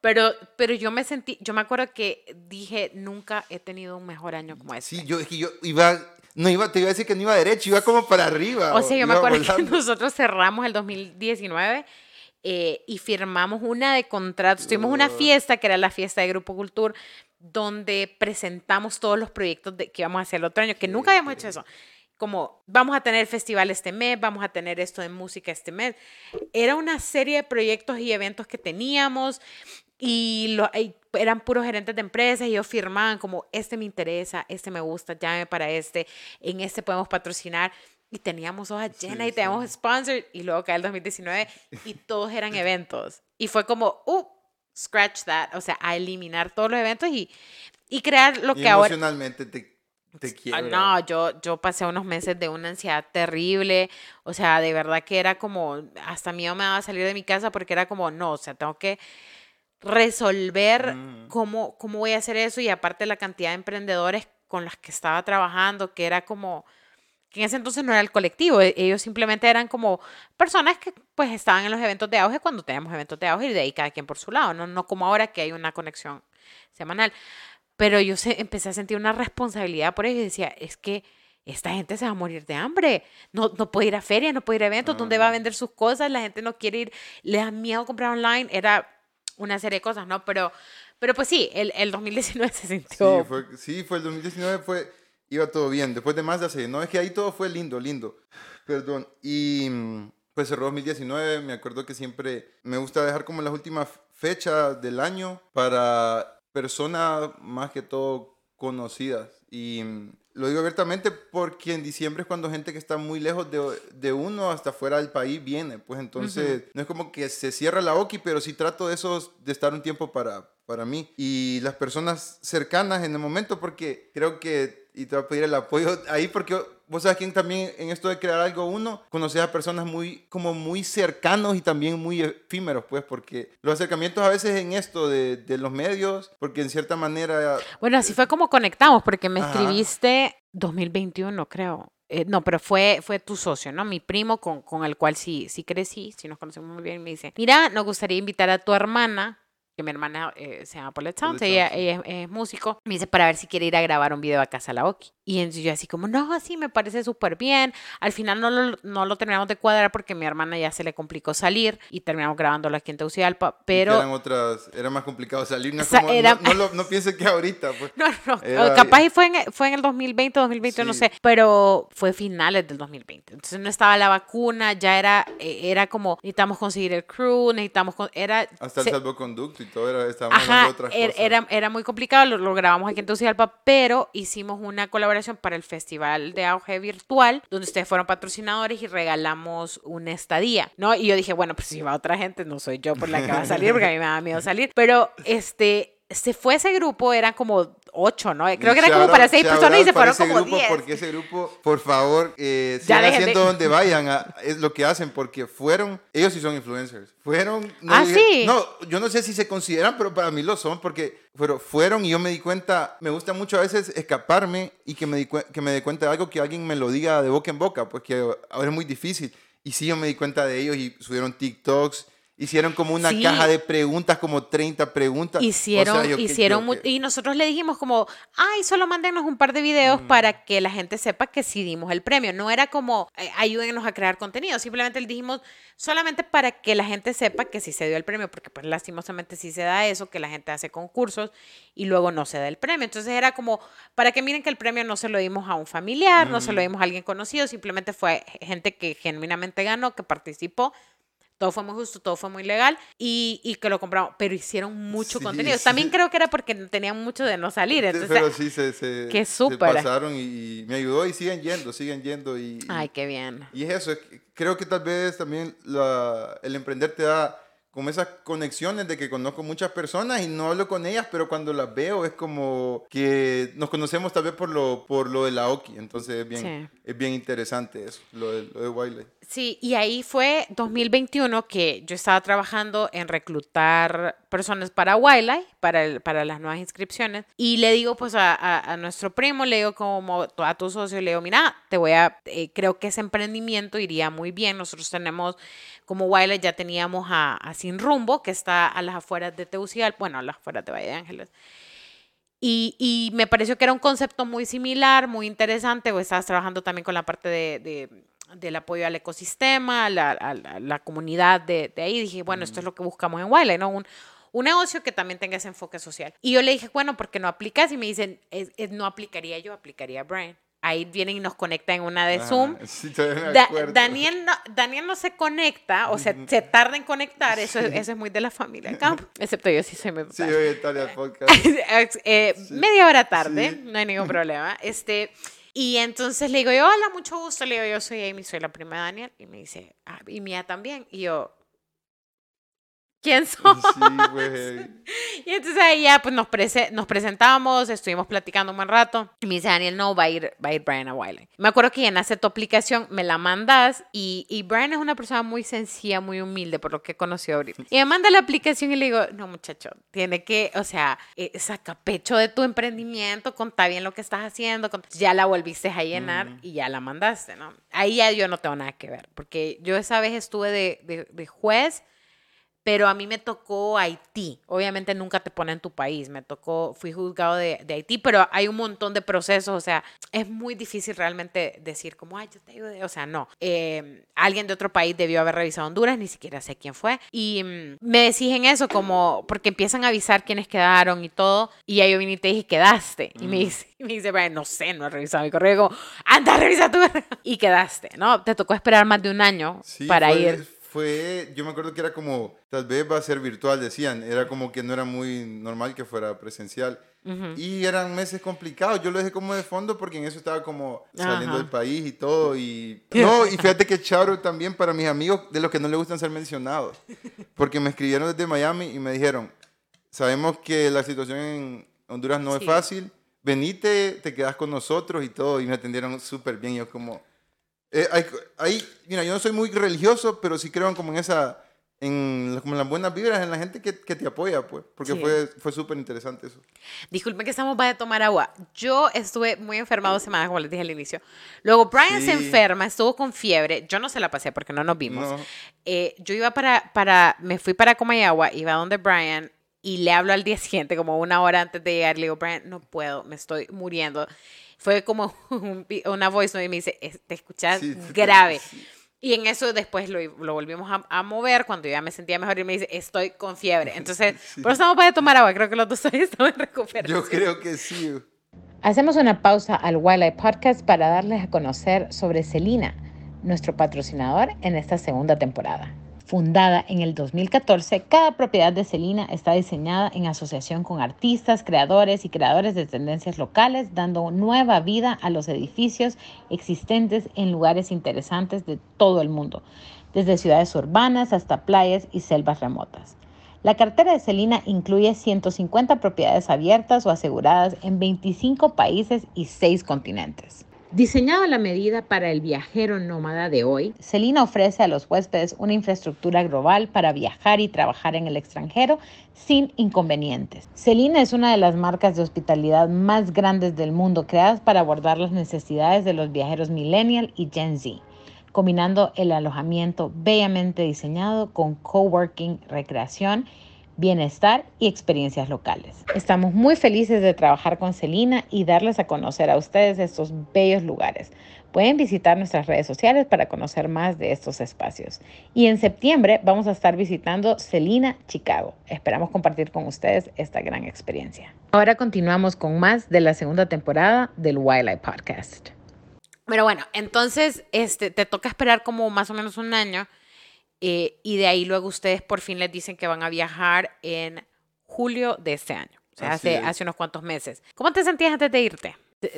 S1: pero, pero yo me sentí, yo me acuerdo que dije, nunca he tenido un mejor año como este.
S2: Sí, yo, yo iba no iba, te iba a decir que no iba derecho, iba como para arriba.
S1: O sea, yo me acuerdo que nosotros cerramos el 2019 eh, y firmamos una de contratos. Tuvimos una fiesta que era la fiesta de Grupo Cultura, donde presentamos todos los proyectos de, que íbamos a hacer el otro año, que nunca habíamos hecho eso. Como vamos a tener festival este mes, vamos a tener esto de música este mes. Era una serie de proyectos y eventos que teníamos y, lo, eran puros gerentes de empresas y ellos firmaban como este me interesa, este me gusta, llame para este, en este podemos patrocinar y teníamos hojas llenas y teníamos sponsors y luego cae el 2019 y todos eran eventos. Y fue como, uh, scratch that, o sea, a eliminar todos los eventos y, y crear lo que
S2: ahora... Emocionalmente te, te
S1: ah, no, yo, yo pasé unos meses de una ansiedad terrible, o sea, de verdad que era como, hasta miedo me daba salir de mi casa porque era como, no, o sea, tengo que resolver mm. cómo, cómo voy a hacer eso y aparte la cantidad de emprendedores con las que estaba trabajando, que era como que en ese entonces no era el colectivo, e, ellos simplemente eran como personas que pues estaban en los eventos de auge cuando teníamos eventos de auge y de ahí cada quien por su lado, no, no como ahora que hay una conexión semanal. Pero yo se, empecé a sentir una responsabilidad por ellos y decía, es que esta gente se va a morir de hambre, no, no puede ir a ferias, no puede ir a eventos, ¿dónde va a vender sus cosas? La gente no quiere ir, le da miedo comprar online, era una serie de cosas, ¿no? Pero, pero pues sí, el, el 2019 se sintió...
S2: Sí fue, sí, fue el 2019, fue iba todo bien. Después de más de hace, no, es que ahí todo fue lindo, lindo. Perdón. Y pues cerró 2019, me acuerdo que siempre me gusta dejar como las últimas fechas del año para personas más que todo conocidas. Y lo digo abiertamente porque en diciembre es cuando gente que está muy lejos de, de uno hasta fuera del país viene. Pues entonces no es como que se cierra la OKI, pero sí trato de esos, de estar un tiempo para, para mí. Y las personas cercanas en el momento porque creo que y te va a pedir el apoyo ahí porque vos sabes quién también en esto de crear algo uno conoces a personas muy como muy cercanos y también muy efímeros pues porque los acercamientos a veces en esto de, de los medios porque en cierta manera
S1: bueno así fue como conectamos porque me escribiste 2021 creo eh, no, pero fue, fue tu socio, ¿no? Mi primo con, con el cual sí, sí crecí, sí nos conocemos muy bien. Me dice, mira, nos gustaría invitar a tu hermana que mi hermana eh, se llama Paulette Sounds, ella, ella es, músico, me dice para ver si quiere ir a grabar un video a casa la Oki. Y yo así como, no, así me parece súper bien. Al final no lo, no lo terminamos de cuadrar porque mi hermana ya se le complicó salir y terminamos grabándolo aquí en Tegucigalpa, pero...
S2: Eran otras, era más complicado salir, no, como, era... no, no, no piense que ahorita. Pues.
S1: No, no, capaz y fue en, fue en el 2020, 2020, no sé, pero fue finales del 2020. Entonces no estaba la vacuna, ya era, eh, era como, necesitamos conseguir el crew, necesitamos, era...
S2: Hasta el salvoconducto y todo era, estábamos Ajá, otras
S1: er,
S2: cosas.
S1: Era, era muy complicado, lo, lo grabamos aquí en Tegucigalpa, pero hicimos una colaboración para el Festival de Auge Virtual, donde ustedes fueron patrocinadores y regalamos una estadía, ¿no? Y yo dije, bueno, pues si va otra gente, no soy yo por la que va a salir, porque a mí me da miedo salir. Pero este, se fue ese grupo, eran como ocho, ¿no? Creo que era como para seis personas y se fueron como
S2: grupo,
S1: diez.
S2: Porque ese grupo, por favor, eh, sigan haciendo donde vayan, es lo que hacen, porque fueron, ellos sí son influencers, fueron...
S1: No ah, sí.
S2: No, yo no sé si se consideran, pero para mí lo son, porque pero fueron y yo me di cuenta, me gusta mucho a veces escaparme y que me, di, que me dé cuenta de algo que alguien me lo diga de boca en boca, porque ahora es muy difícil. Y sí, yo me di cuenta de ellos y subieron TikToks Hicieron como una caja de preguntas, como 30 preguntas.
S1: Hicieron, hicieron, y nosotros le dijimos como, ay, solo mándenos un par de videos mm. para que la gente sepa que sí dimos el premio. No era como, ayúdenos a crear contenido, simplemente le dijimos solamente para que la gente sepa que sí se dio el premio, porque pues lastimosamente sí se da eso, que la gente hace concursos y luego no se da el premio. Entonces era como, para que miren que el premio no se lo dimos a un familiar, no se lo mm. dimos a alguien conocido, simplemente fue gente que genuinamente ganó, que participó todo fue muy justo, todo fue muy legal y, y que lo compramos, pero hicieron mucho contenido. También creo que era porque tenían mucho de no salir. Entonces,
S2: pero sí, se, se,
S1: que
S2: se pasaron y, me ayudó y siguen yendo, siguen yendo. Y,
S1: Ay, qué bien.
S2: Y es eso, creo que tal vez también la, el emprender te da como esas conexiones de que conozco muchas personas y no hablo con ellas, pero cuando las veo es como que nos conocemos tal vez por lo, por lo de la Oki, entonces es bien, es bien interesante eso, lo de, lo de Wildlife.
S1: Sí, y ahí fue 2021 que yo estaba trabajando en reclutar personas para Wildlife, para, para las nuevas inscripciones, y le digo pues a, nuestro primo, le digo como a tu socio, le digo, mira, te voy a, eh, creo que ese emprendimiento iría muy bien, nosotros tenemos, como Wildlife ya teníamos a, Sin Rumbo, que está a las afueras de Tegucigalpa, bueno, a las afueras de Valle de Ángeles, y, y, me pareció que era un concepto muy similar, muy interesante, o estabas trabajando también con la parte de del apoyo al ecosistema, a la, comunidad de, ahí. Dije, bueno, esto es lo que buscamos en Wiley, ¿no? Un, un negocio que también tenga ese enfoque social. Y yo le dije, bueno, ¿por qué no aplicas? Y me dicen, no aplicaría yo, aplicaría Brian. Ahí vienen y nos conectan en una de Zoom. Daniel, no, Daniel no se conecta, o sea, se tarda en conectar, eso, eso es muy de la familia acá, excepto yo sí soy muy...
S2: Sí, hoy Italia podcast.
S1: eh, Media hora tarde, no hay ningún problema. Este, y entonces le digo yo, hola, mucho gusto. Le digo, yo soy Amy, soy la prima de Daniel. Y me dice, ah, y mía también. Y yo, ¿quién sos? y entonces ahí ya pues nos, nos presentamos, estuvimos platicando un buen rato. Y me dice, Daniel, no, va a ir, va a ir Brian a Wiley. Me acuerdo que llenaste tu aplicación, me la mandas y, y Brian es una persona muy sencilla, muy humilde por lo que he conocido ahorita. Y me manda la aplicación y le digo, no muchacho, tiene que, o sea, eh, saca pecho de tu emprendimiento, contá bien lo que estás haciendo, ya la volviste a llenar y ya la mandaste, ¿no? Ahí ya yo no tengo nada que ver, porque yo esa vez estuve de, de, de juez pero a mí me tocó Haití. Obviamente nunca te ponen en tu país, me tocó, fui juzgado de, de, Haití, pero hay un montón de procesos, o sea, es muy difícil realmente decir como, ay, yo te ayudé, o sea, no. Eh, alguien de otro país debió haber revisado Honduras, ni siquiera sé quién fue, y mm, me exigen eso como, porque empiezan a avisar quiénes quedaron y todo, y ahí yo vine y te dije, quedaste, y me dice, me dice, no sé, no he revisado mi correo, anda, revisa tu y quedaste, ¿no? Te tocó esperar más de un año para ir
S2: fue, yo me acuerdo que era como, tal vez va a ser virtual, decían, era como que no era muy normal que fuera presencial. Y eran meses complicados, yo lo dejé como de fondo porque en eso estaba como saliendo del país y todo. Y, no, y fíjate que Charo también para mis amigos, de los que no les gustan ser mencionados, porque me escribieron desde Miami y me dijeron, sabemos que la situación en Honduras no es fácil, venite, te quedas con nosotros y todo, y me atendieron súper bien, y yo como eh, ahí, mira, yo no soy muy religioso, pero sí creo como en esa, en, como en las buenas vibras, en la gente que, que te apoya, pues, porque fue, fue súper interesante eso.
S1: Disculpen que estamos para tomar agua. Yo estuve muy enferma dos semanas, como les dije al inicio. Luego Brian se enferma, estuvo con fiebre. Yo no se la pasé porque no nos vimos. Eh, yo iba para, para, me fui para Comayagua, iba donde Brian y le hablo al día siguiente, como una hora antes de llegar. Le digo, Brian, no puedo, me estoy muriendo fue como una voice y me dice, te escuchas grave. Y en eso después lo, lo volvimos a, mover cuando ya me sentía mejor y me dice, estoy con fiebre. Entonces, por eso estamos para tomar agua. Creo que los dos estamos en recuperación.
S2: Yo creo que sí.
S1: Hacemos una pausa al Wildlife Podcast para darles a conocer sobre Celina, nuestro patrocinador en esta segunda temporada. Fundada en el 2014, cada propiedad de Celina está diseñada en asociación con artistas, creadores y creadores de tendencias locales, dando nueva vida a los edificios existentes en lugares interesantes de todo el mundo, desde ciudades urbanas hasta playas y selvas remotas. La cartera de Celina incluye 150 propiedades abiertas o aseguradas en 25 países y 6 continentes. Diseñado a la medida para el viajero nómada de hoy, Celina ofrece a los huéspedes una infraestructura global para viajar y trabajar en el extranjero sin inconvenientes. Celina es una de las marcas de hospitalidad más grandes del mundo creadas para abordar las necesidades de los viajeros millennial y Gen Z, combinando el alojamiento bellamente diseñado con coworking, recreación bienestar y experiencias locales. Estamos muy felices de trabajar con Celina y darles a conocer a ustedes estos bellos lugares. Pueden visitar nuestras redes sociales para conocer más de estos espacios. Y en septiembre vamos a estar visitando Celina, Chicago. Esperamos compartir con ustedes esta gran experiencia. Ahora continuamos con más de la segunda temporada del Wildlife Podcast. Pero bueno, entonces este, te toca esperar como más o menos un año Eh, y de ahí luego ustedes por fin les dicen que van a viajar en julio de este año. O sea, hace, hace unos cuantos meses. ¿Cómo te sentías antes de irte?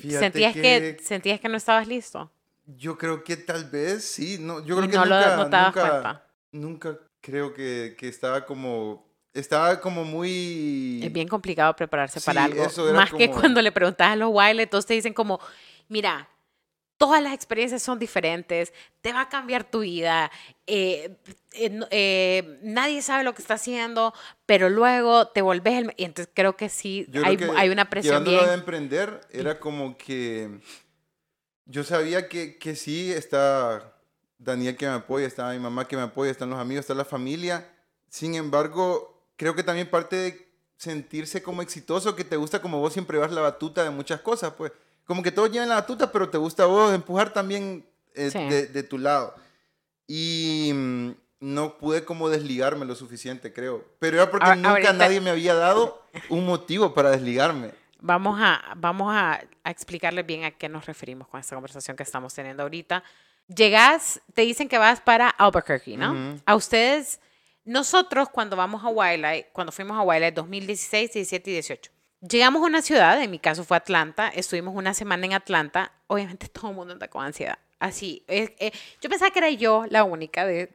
S1: ¿Sentías que, ¿Sentías que no estabas listo?
S2: Yo creo que tal vez sí. No, yo creo que no nunca, lo nunca, cuenta. Nunca creo que, que estaba como estaba como muy...
S1: Es bien complicado prepararse para algo. Más que cuando le preguntas a los Wiley, todos te dicen como, mira, todas las experiencias son diferentes, te va a cambiar tu vida, eh, eh, eh, nadie sabe lo que está haciendo, pero luego te volvés el... Y entonces creo que sí, hay, hay, una presión
S2: bien... de emprender era como que yo sabía que, que sí está Daniel que me apoya, está mi mamá que me apoya, están los amigos, está la familia. Sin embargo, creo que también parte de sentirse como exitoso, que te gusta como vos siempre vas la batuta de muchas cosas, pues como que todos llevan la batuta, pero te gusta vos empujar también eh, de, tu lado. Y mm, no pude como desligarme lo suficiente, creo. Pero era porque nunca nadie me había dado un motivo para desligarme.
S1: Vamos a, vamos a, a explicarles bien a qué nos referimos con esta conversación que estamos teniendo ahorita. Llegas, te dicen que vas para Albuquerque, ¿no? A ustedes, nosotros cuando vamos a Wildlife, cuando fuimos a Wildlife 2016, 17 y 18, Llegamos a una ciudad, en mi caso fue Atlanta, estuvimos una semana en Atlanta, obviamente todo el mundo anda con ansiedad. Así, eh, yo pensaba que era yo la única de,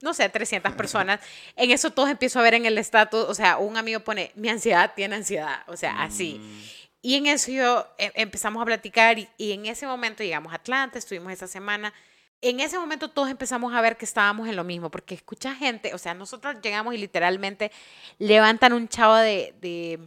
S1: no sé, 300 personas. En eso todos empiezo a ver en el estatus, o sea, un amigo pone, mi ansiedad tiene ansiedad, o sea, así. Mm. Y en eso yo eh, empezamos a platicar y, y, en ese momento llegamos a Atlanta, estuvimos esa semana. En ese momento todos empezamos a ver que estábamos en lo mismo, porque escucha gente, o sea, nosotros llegamos y literalmente levantan un chavo de, de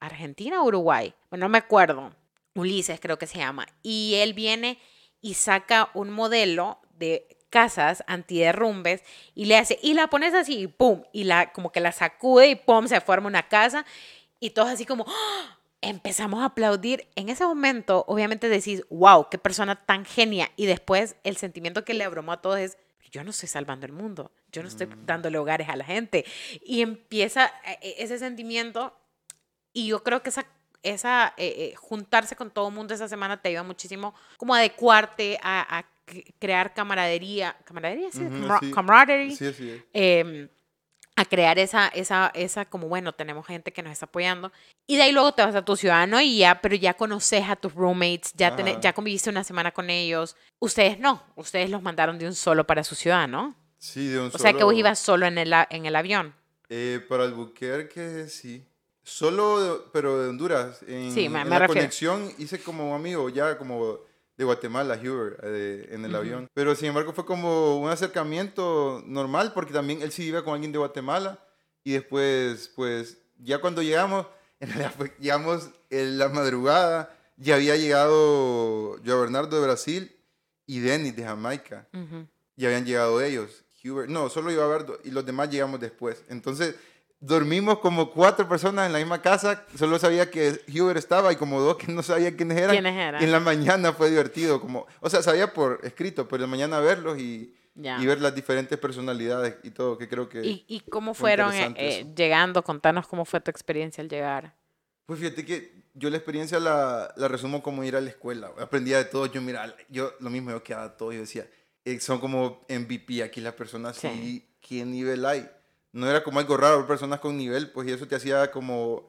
S1: Argentina o Uruguay, bueno, no me acuerdo, Ulises creo que se llama, y él viene y saca un modelo de casas antiderrumbes y le hace, y la pones así, y pum, y la, como que la sacude y pum, se forma una casa, y todos así como, ¡ah! empezamos a aplaudir. En ese momento, obviamente decís, wow, qué persona tan genia, y después el sentimiento que le abrumó a todos es, yo no estoy salvando el mundo, yo no estoy mm. dándole hogares a la gente. Y empieza eh, eh, ese sentimiento y yo creo que esa, esa eh, eh, juntarse con todo el mundo esa semana te ayuda muchísimo como adecuarte a, a crear camaradería, camaradería, sí, camaradería, sí, sí. Em, a crear esa, esa, esa, como bueno, tenemos gente que nos está apoyando. Y de ahí luego te vas a tu ciudad, ¿no? Y ya, pero ya conoces a tus roommates, ya, ya conviviste una semana con ellos. Ustedes no, ustedes los mandaron de un solo para su ciudad, ¿no?
S2: Sí, de un
S1: solo. O sea que vos ibas solo en el, en el avión.
S2: Eh, para que sí. Solo, pero de Honduras. En, sí, me, en la conexión hice como amigo ya como de Guatemala, Hubert, eh, en el avión. Pero sin embargo fue como un acercamiento normal porque también él sí iba con alguien de Guatemala y después, pues, ya cuando llegamos, en realidad llegamos en la madrugada, ya había llegado Joao Bernardo de Brasil y Denis de Jamaica. Ya habían llegado ellos. Hubert, no, solo iba a ver y los demás llegamos después. Entonces, dormimos como cuatro personas en la misma casa. Solo sabía que Hubert estaba y como dos que no sabía quiénes eran. ¿Quiénes eran? Y en la mañana fue divertido. Como, o sea, sabía por escrito, pero en la mañana verlos y, y ver las diferentes personalidades y todo, que creo que...
S1: ¿Y, y cómo fueron eh, eh, llegando? Contanos cómo fue tu experiencia al llegar.
S2: Pues fíjate que yo la experiencia la, la resumo como ir a la escuela. Aprendía de todo. Yo, mira, yo lo mismo, yo quedaba todo. Yo decía, eh, son como MVP aquí las personas. Sí. ¿Qué nivel hay? No era como algo raro, personas con nivel, pues y eso te hacía como...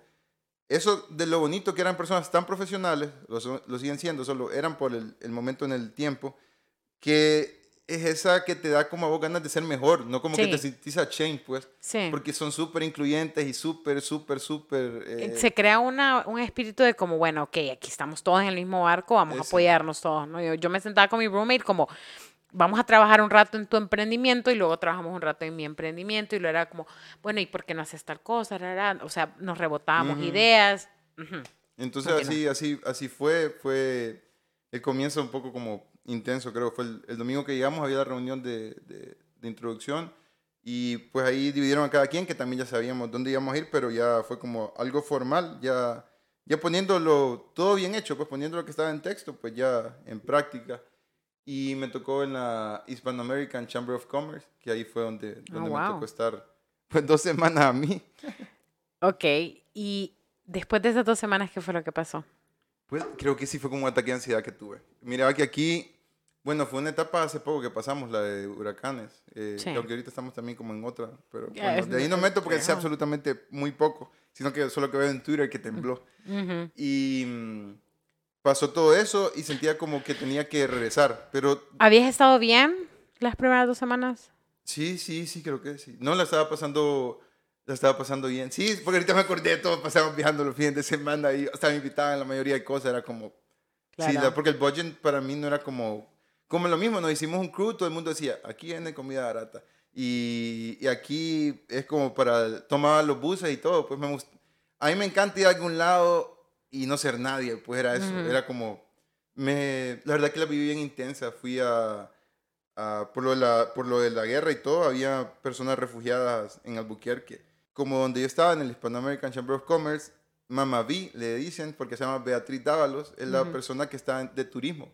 S2: Eso de lo bonito que eran personas tan profesionales, lo, siguen siendo, solo eran por el, momento en el tiempo, que es esa que te da como a vos ganas de ser mejor, no como que te sentís a change, pues. Sí. Porque son súper incluyentes y súper, súper, súper...
S1: Eh, Se crea una, un espíritu de como, bueno, ok, aquí estamos todos en el mismo barco, vamos a apoyarnos todos, ¿no? Yo, yo me sentaba con mi roommate como, vamos a trabajar un rato en tu emprendimiento y luego trabajamos un rato en mi emprendimiento y luego era como, bueno, ¿y por qué no haces tal cosa? O sea, nos rebotábamos ideas.
S2: Entonces así, así, así fue, fue el comienzo un poco como intenso, creo. Fue el, domingo que llegamos, había la reunión de, de, de, introducción y pues ahí dividieron a cada quien, que también ya sabíamos dónde íbamos a ir, pero ya fue como algo formal, ya, ya poniéndolo todo bien hecho, pues poniendo lo que estaba en texto, pues ya en práctica. Y me tocó en la Hispano American Chamber of Commerce, que ahí fue donde, oh, donde me tocó estar pues dos semanas a mí.
S1: Ok, y después de esas dos semanas, ¿qué fue lo que pasó?
S2: Pues creo que sí fue como un ataque de ansiedad que tuve. Miraba que aquí Bueno, fue una etapa hace poco que pasamos, la de huracanes. Eh, Aunque ahorita estamos también como en otra. Pero de ahí no meto porque sé absolutamente muy poco, sino que solo que veo en Twitter que tembló. Y mm, pasó todo eso y sentía como que tenía que regresar. Pero,
S1: ¿Habías estado bien las primeras dos semanas?
S2: Sí, sí, sí, creo que sí. No la estaba pasando la estaba pasando bien. Sí, porque ahorita me acordé de todo, pasamos viajando los fines de semana y estaba invitada en la mayoría de cosas, era como... Sí, porque el budget para mí no era como... Como lo mismo, nos hicimos un crew, todo el mundo decía, aquí viene comida barata. Y, y aquí es como para tomar los buses y todo, pues me A mí me encanta ir a algún lado y no ser nadie, pues era eso, era como... Me, la verdad que la viví bien intensa, fui a... por, lo de la, por lo de la guerra y todo, había personas refugiadas en Albuquerque como donde yo estaba en el Hispano American Chamber of Commerce, Mama V, le dicen, porque se llama Beatriz Dávalos, es la persona que está de turismo.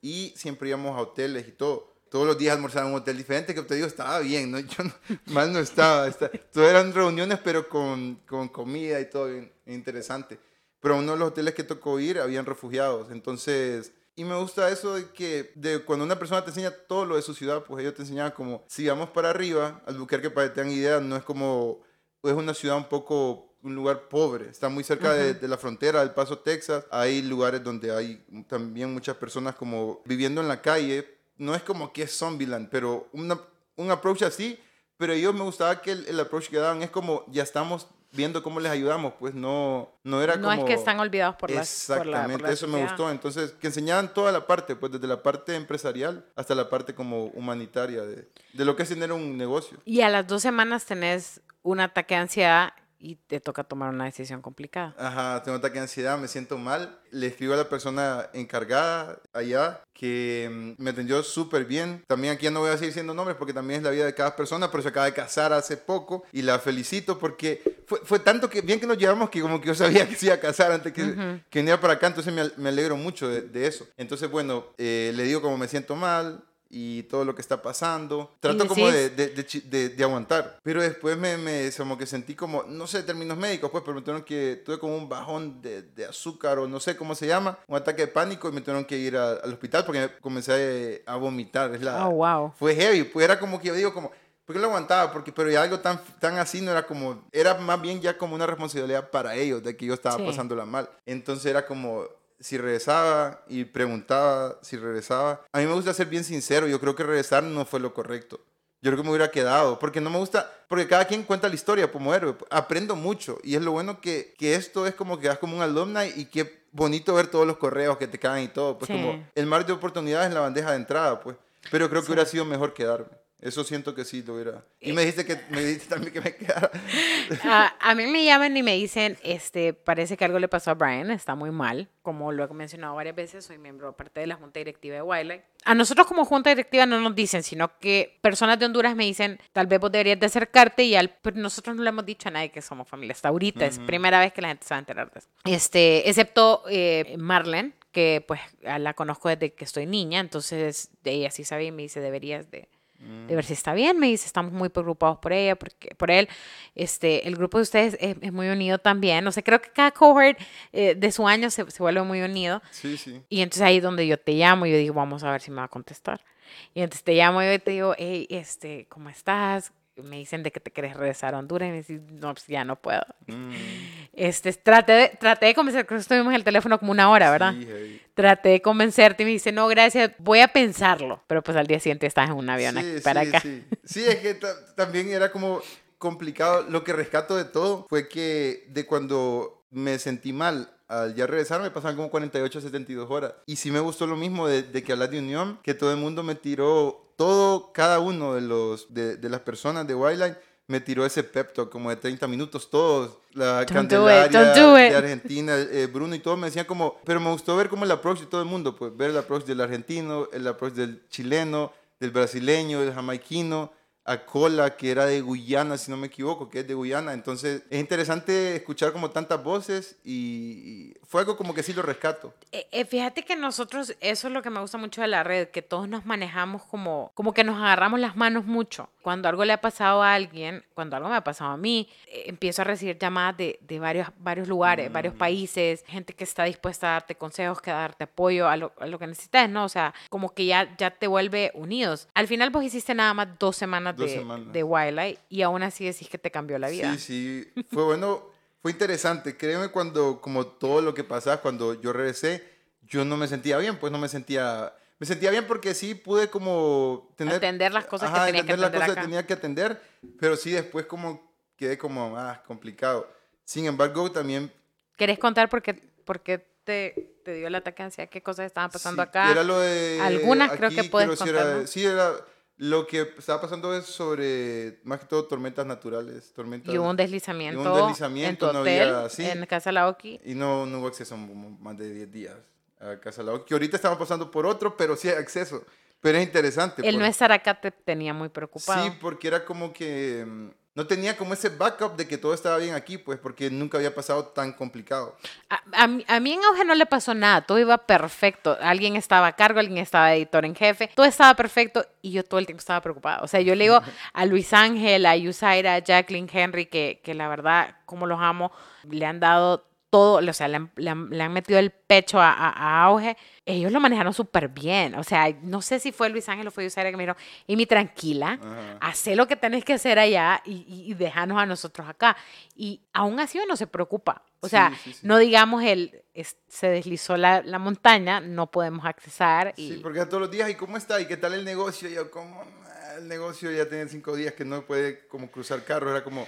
S2: Y siempre íbamos a hoteles y todo. Todos los días almorzaba en un hotel diferente, que te digo, estaba bien, ¿no? Yo mal no estaba. todo eran reuniones, pero con, con comida y todo, bien, interesante. Pero uno de los hoteles que tocó ir, habían refugiados. Entonces, y me gusta eso de que de cuando una persona te enseña todo lo de su ciudad, pues ellos te enseñaban como, si vamos para arriba, Albuquerque, para que tengan idea, no es como es una ciudad un poco, un lugar pobre. Está muy cerca de, la frontera del Paso, Texas. Hay lugares donde hay también muchas personas como viviendo en la calle. No es como que es Zombieland, pero una, un approach así. Pero yo me gustaba que el, approach que daban es como, ya estamos viendo cómo les ayudamos, pues no, no era como...
S1: No es que están olvidados por las
S2: Exactamente, eso me gustó. Entonces, que enseñaban toda la parte, pues desde la parte empresarial hasta la parte como humanitaria de, de lo que es tener un negocio.
S1: Y a las dos semanas tenés un ataque de ansiedad y te toca tomar una decisión complicada.
S2: Ajá, tengo ataque de ansiedad, me siento mal. Le escribo a la persona encargada allá que mm, me atendió súper bien. También aquí ya no voy a seguir diciendo nombres porque también es la vida de cada persona, pero se acaba de casar hace poco y la felicito porque fue, fue tanto que bien que nos llevamos que como que yo sabía que se iba a casar antes que, que viniera para acá, entonces me, me alegro mucho de, de, eso. Entonces, bueno, eh, le digo como me siento mal, y todo lo que está pasando. Trato como de, de, de, aguantar. Pero después me, me, como que sentí como, no sé, términos médicos, pues, pero me tuvieron que, tuve como un bajón de, azúcar o no sé cómo se llama, un ataque de pánico y me tuvieron que ir al hospital porque comencé a, vomitar. Es la,
S1: oh, wow.
S2: Fue heavy, pues era como que yo digo como... ¿Por qué lo aguantaba? Porque, pero ya algo tan, tan así no era como, era más bien ya como una responsabilidad para ellos, de que yo estaba pasándola mal. Entonces era como, si regresaba y preguntaba si regresaba. A mí me gusta ser bien sincero, yo creo que regresar no fue lo correcto. Yo creo que me hubiera quedado, porque no me gusta, porque cada quien cuenta la historia como héroe. Aprendo mucho y es lo bueno que, que esto es como que vas como un alumni y qué bonito ver todos los correos que te caen y todo. Pues como el mar de oportunidades en la bandeja de entrada, pues. Pero creo que hubiera sido mejor quedarme. Eso siento que sí lo hubiera. Y me dijiste que me dijiste también que me quedara.
S1: a mí me llaman y me dicen, este, parece que algo le pasó a Brian, está muy mal. Como lo he mencionado varias veces, soy miembro parte de la junta directiva de Wildlife. A nosotros como junta directiva no nos dicen, sino que personas de Honduras me dicen, tal vez vos deberías de acercarte y al, pero nosotros no le hemos dicho a nadie que somos familia. Hasta ahorita es primera vez que la gente se va a enterar de eso. Este, excepto eh, Marlene, que pues la conozco desde que estoy niña, entonces ella sí sabía y me dice, deberías de de ver si está bien. Me dice, estamos muy preocupados por ella, porque, por él. Este, el grupo de ustedes es, muy unido también. No sé, creo que cada cohort eh, de su año se, se, vuelve muy unido.
S2: Sí, sí.
S1: Y entonces ahí es donde yo te llamo y yo digo, vamos a ver si me va a contestar. Y entonces te llamo y yo te digo, hey, este, ¿cómo estás? Me dicen de que te quieres regresar a Honduras y me dicen, no, pues ya no puedo. Mm. Este, traté, de, traté de convencer, creo que estuvimos en el teléfono como una hora, ¿verdad? Sí, traté de convencerte y me dice, no, gracias, voy a pensarlo. Pero pues al día siguiente estás en un avión aquí para acá.
S2: Sí, sí, es que también era como complicado. Lo que rescato de todo fue que de cuando me sentí mal al ya regresar me pasaban como 48 72 horas. Y sí me gustó lo mismo de, de que hablas de unión, que todo el mundo me tiró todo, cada uno de, los, de, de las personas de Wildlife me tiró ese pep talk como de 30 minutos, todos, la Candelaria de Argentina, eh, Bruno y todos me decían como, pero me gustó ver como el approach de todo el mundo, pues ver el approach del argentino, el approach del chileno, del brasileño, del jamaiquino, a Cola, que era de Guyana, si no me equivoco, que es de Guyana. Entonces es interesante escuchar como tantas voces y, fue algo como que sí lo rescato.
S1: Eh, eh, fíjate que nosotros, eso es lo que me gusta mucho de la red, que todos nos manejamos como, como que nos agarramos las manos mucho. Cuando algo le ha pasado a alguien, cuando algo me ha pasado a mí, eh, empiezo a recibir llamadas de, de varios, varios lugares, varios mm. países, gente que está dispuesta a darte consejos, que a darte apoyo a lo, a lo que necesitas, ¿no? O sea, como que ya, ya te vuelve unidos. Al final vos hiciste nada más dos semanas de, Wildlife y aún así decís que te cambió la vida.
S2: Sí, sí, fue bueno, fue interesante. Créeme cuando, como todo lo que pasaba, cuando yo regresé, yo no me sentía bien, pues no me sentía... Me sentía bien porque sí pude como
S1: tener... Atender las cosas que tenía que atender
S2: las cosas que tenía que atender, pero sí después como quedé como más complicado. Sin embargo, también...
S1: ¿Querés contar por qué, por qué te, te, dio el ataque de ansiedad? ¿Qué cosas estaban pasando acá?
S2: Era lo de...
S1: Algunas creo que puedes contar.
S2: sí, era lo que estaba pasando es sobre, más que todo, tormentas naturales. Tormentas,
S1: y hubo un deslizamiento, un deslizamiento en tu hotel, en Casa Laoki.
S2: Y no, no hubo acceso más de 10 días a Casa Laoki. Que ahorita estamos pasando por otro, pero sí hay acceso. Pero es interesante.
S1: El no estar acá te tenía muy preocupado.
S2: Sí, porque era como que mm, no tenía como ese backup de que todo estaba bien aquí, pues, porque nunca había pasado tan complicado.
S1: A, a, mí en Auge no le pasó nada, todo iba perfecto. Alguien estaba a cargo, alguien estaba editor en jefe, todo estaba perfecto y yo todo el tiempo estaba preocupada. O sea, yo le digo a Luis Ángel, a Yusaira, a Jacqueline Henry, que, que la verdad, como los amo, le han dado todo, o sea, le han, metido el pecho a, auge, ellos lo manejaron súper bien. O sea, no sé si fue Luis Ángel o fue Yusaira que me dijeron, y mi tranquila, haz lo que tenés que hacer allá y, y, déjanos a nosotros acá. Y aún así uno se preocupa. O sea, no digamos el, se deslizó la, la, montaña, no podemos accesar. Y...
S2: Sí, porque todos los días, ¿y cómo está? ¿Y qué tal el negocio? Y yo, como el negocio ya tiene cinco días que no puede como cruzar carros, era como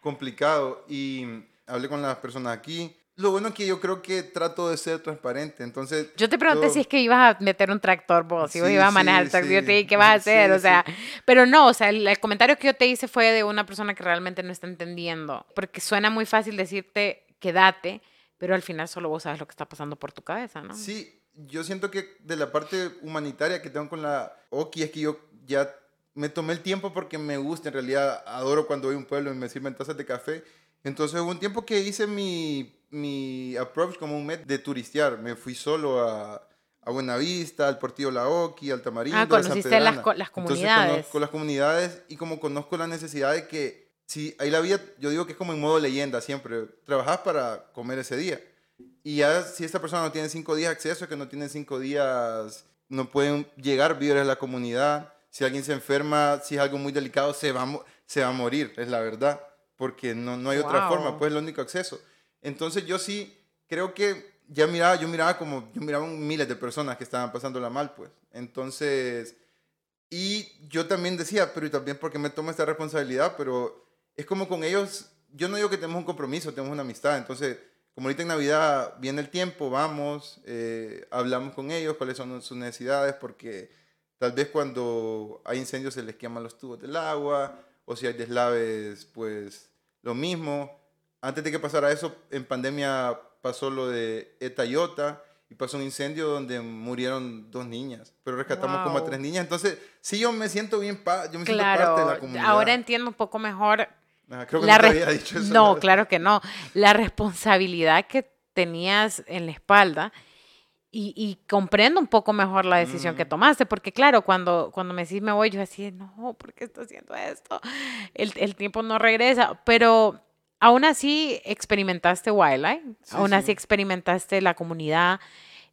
S2: complicado. Y hablé con las personas aquí. Lo bueno es que yo creo que trato de ser transparente, entonces...
S1: Yo te pregunté si es que ibas a meter un tractor vos, si vos ibas a manejar el tractor, yo te dije, ¿qué vas a hacer? o sea, pero no, o sea, el, comentario que yo te hice fue de una persona que realmente no está entendiendo, porque suena muy fácil decirte, quédate, pero al final solo vos sabes lo que está pasando por tu cabeza, ¿no?
S2: Sí, yo siento que de la parte humanitaria que tengo con la Oki es que yo ya me tomé el tiempo porque me gusta, en realidad adoro cuando voy a un pueblo y me sirven tazas de café, entonces hubo un tiempo que hice mi, mi approach como un mes de turistear. Me fui solo a, a Buenavista, al Portillo Laoki, al Tamarindo,
S1: ah, conociste las, las comunidades.
S2: Entonces conozco las comunidades y como conozco la necesidad de que, si ahí la vida, yo digo que es como en modo leyenda siempre, trabajas para comer ese día. Y ya si esta persona no tiene cinco días acceso, que no tiene cinco días, no pueden llegar víveres a la comunidad. Si alguien se enferma, si es algo muy delicado, se va, se va a morir, es la verdad porque no, no hay otra forma, pues es el único acceso. Entonces yo sí creo que ya miraba, yo miraba como, yo miraba miles de personas que estaban pasándola mal, pues. Entonces, y yo también decía, pero y también porque me tomo esta responsabilidad, pero es como con ellos, yo no digo que tenemos un compromiso, tenemos una amistad, entonces, como ahorita en Navidad viene el tiempo, vamos, eh, hablamos con ellos, cuáles son sus necesidades, porque tal vez cuando hay incendios se les queman los tubos del agua, o si hay deslaves, pues lo mismo. Antes de que pasara eso, en pandemia pasó lo de Etayota y pasó un incendio donde murieron dos niñas, pero rescatamos como a tres niñas. Entonces, sí, yo me siento bien, yo me siento parte de la comunidad.
S1: Ahora entiendo un poco mejor.
S2: creo que había dicho eso.
S1: No, claro que no. La responsabilidad que tenías en la espalda y, comprendo un poco mejor la decisión que tomaste, porque claro, cuando, cuando me decís me voy, yo decía, no, ¿por qué estoy haciendo esto? El, el tiempo no regresa, pero aún así experimentaste Wildlife, aún así experimentaste la comunidad,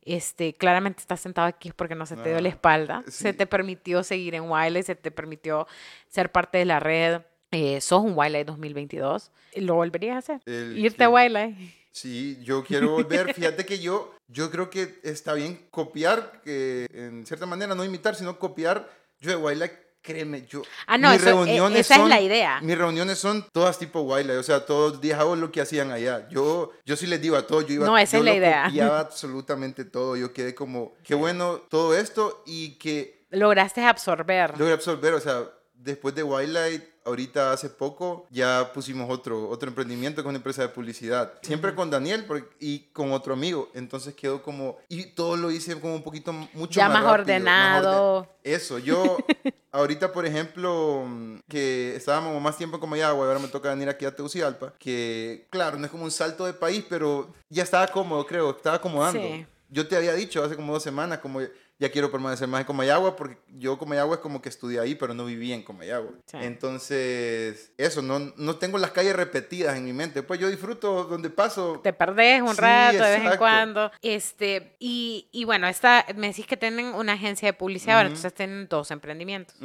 S1: este, claramente estás sentado aquí porque no se te dio la espalda, se te permitió seguir en Wildlife, se te permitió ser parte de la red, eh, sos un Wildlife 2022, ¿lo volverías a hacer? Irte a Wildlife.
S2: Sí, yo quiero volver. Fíjate que yo, yo creo que está bien copiar, que en cierta manera no imitar, sino copiar. Yo de Wildlife, créeme, yo.
S1: Ah, no, mis e, reuniones esa es la idea.
S2: Mis reuniones son todas tipo Wildlife, o sea, todos los días hago lo que hacían allá. Yo, yo sí les digo a todos, yo iba.
S1: No, esa es la idea.
S2: Copiaba absolutamente todo. Yo quedé como, qué bueno todo esto y que.
S1: Lograste absorber.
S2: Logré absorber, o sea, después de Wildlife ahorita hace poco ya pusimos otro, otro emprendimiento con una empresa de publicidad. Siempre con Daniel y con otro amigo. Entonces quedó como... Y todo lo hice como un poquito mucho
S1: ya más, ordenado.
S2: Eso, yo ahorita, por ejemplo, que estábamos más tiempo como ya, ahora me toca venir aquí a Tegucigalpa, que claro, no es como un salto de país, pero ya estaba cómodo, creo, estaba acomodando. Yo te había dicho hace como dos semanas, como ya quiero permanecer más en Comayagua porque yo Comayagua es como que estudié ahí, pero no viví en Comayagua. Entonces, eso, no, no tengo las calles repetidas en mi mente. Pues yo disfruto donde paso.
S1: Te perdés un rato de vez en cuando. Este, y, y, bueno, esta, me decís que tienen una agencia de publicidad, entonces tienen dos emprendimientos.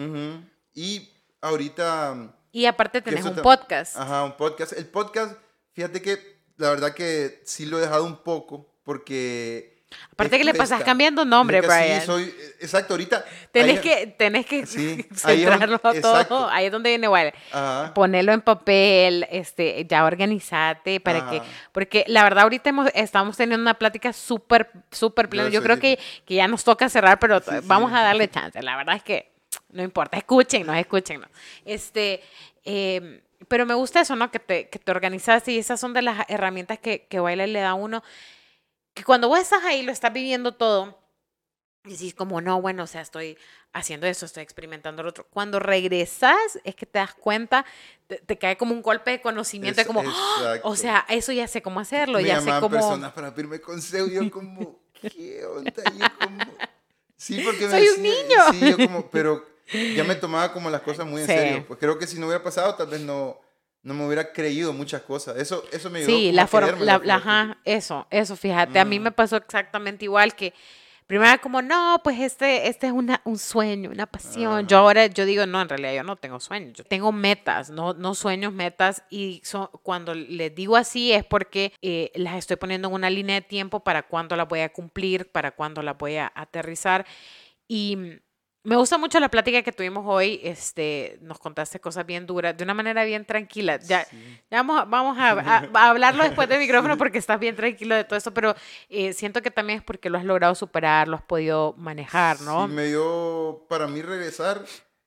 S2: Y ahorita...
S1: Y aparte tenés un podcast.
S2: Ajá, un podcast. El podcast, fíjate que la verdad que sí lo he dejado un poco porque
S1: Aparte que le pasas cambiando nombre, Brian.
S2: Sí, soy, exacto, ahorita.
S1: Tenés que, tenés que centrarlo todo. Ahí es donde viene igual. Ponerlo en papel, este, ya organizate para que, porque la verdad ahorita estamos teniendo una plática súper, súper plena. Yo, creo que, que, ya nos toca cerrar, pero vamos a darle chance. La verdad es que no importa, escúchennos, escúchennos. Este, em, pero me gusta eso, ¿no? Que te, que te organizas y esas son de las herramientas que, que Baila le da a uno que cuando vos estás ahí, lo estás viviendo todo, y decís como, no, bueno, o sea, estoy haciendo eso, estoy experimentando lo otro. Cuando regresas, es que te das cuenta, te, cae como un golpe de conocimiento, como, ¡Ah! o sea, eso ya sé cómo hacerlo,
S2: Me
S1: ya sé cómo...
S2: personas para pedirme consejo, yo como, ¿qué onda? Yo como... Sí, porque
S1: Soy un niño.
S2: Sí, yo como, pero ya me tomaba como las cosas muy en serio. Pues creo que si no hubiera pasado, tal vez no no me hubiera creído muchas cosas. Eso, eso me ayudó
S1: Sí, la forma, la, ajá, eso, eso, fíjate. A mí mm. me pasó exactamente igual que primero como, no, pues este, este es una, un sueño, una pasión. Yo ahora, yo digo, no, en realidad yo no tengo sueños, yo tengo metas, no, no sueños, metas. Y cuando les digo así es porque eh, las estoy poniendo en una línea de tiempo para cuándo las voy a cumplir, para cuándo las voy a aterrizar. Y me gusta mucho la plática que tuvimos hoy. Este, nos contaste cosas bien duras, de una manera bien tranquila. Ya, vamos, vamos a, hablarlo después del micrófono porque estás bien tranquilo de todo eso, pero eh, siento que también es porque lo has logrado superar, lo has podido manejar, ¿no?
S2: Sí, me dio para mí regresar.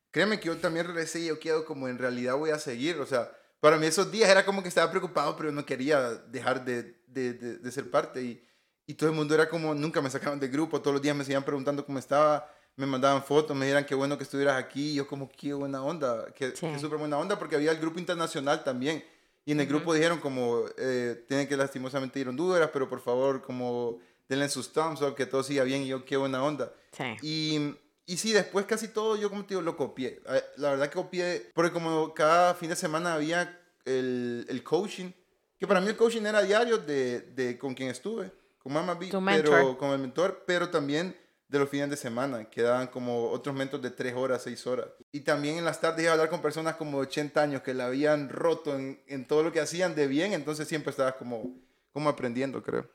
S2: Créeme que yo también regresé y yo quedo como en realidad voy a seguir. O sea, para mí esos días era como que estaba preocupado, pero no quería dejar de, de, de, de ser parte. Y, y todo el mundo era como, nunca me sacaban del grupo, todos los días me seguían preguntando cómo estaba me mandaban fotos, me dijeran qué bueno que estuvieras aquí. Y yo como, qué buena onda, qué, súper buena onda, porque había el grupo internacional también. Y en el grupo dijeron como, eh, tienen que lastimosamente ir a Honduras, pero por favor, como, denle sus thumbs up, que todo siga bien. Y yo, qué buena onda. Y, y sí, después casi todo yo, como te digo, lo copié. Ah, la verdad que copié, porque como cada fin de semana había el, el coaching, que para mí el coaching era diario de, de con quien estuve, con Mama B, pero con el mentor, pero también de los fines de semana, quedaban como otros mentos de 3 horas, 6 horas. Y también en las tardes iba a hablar con personas como de 80 años que la habían roto en, en todo lo que hacían de bien, entonces siempre estabas como, como aprendiendo, creo.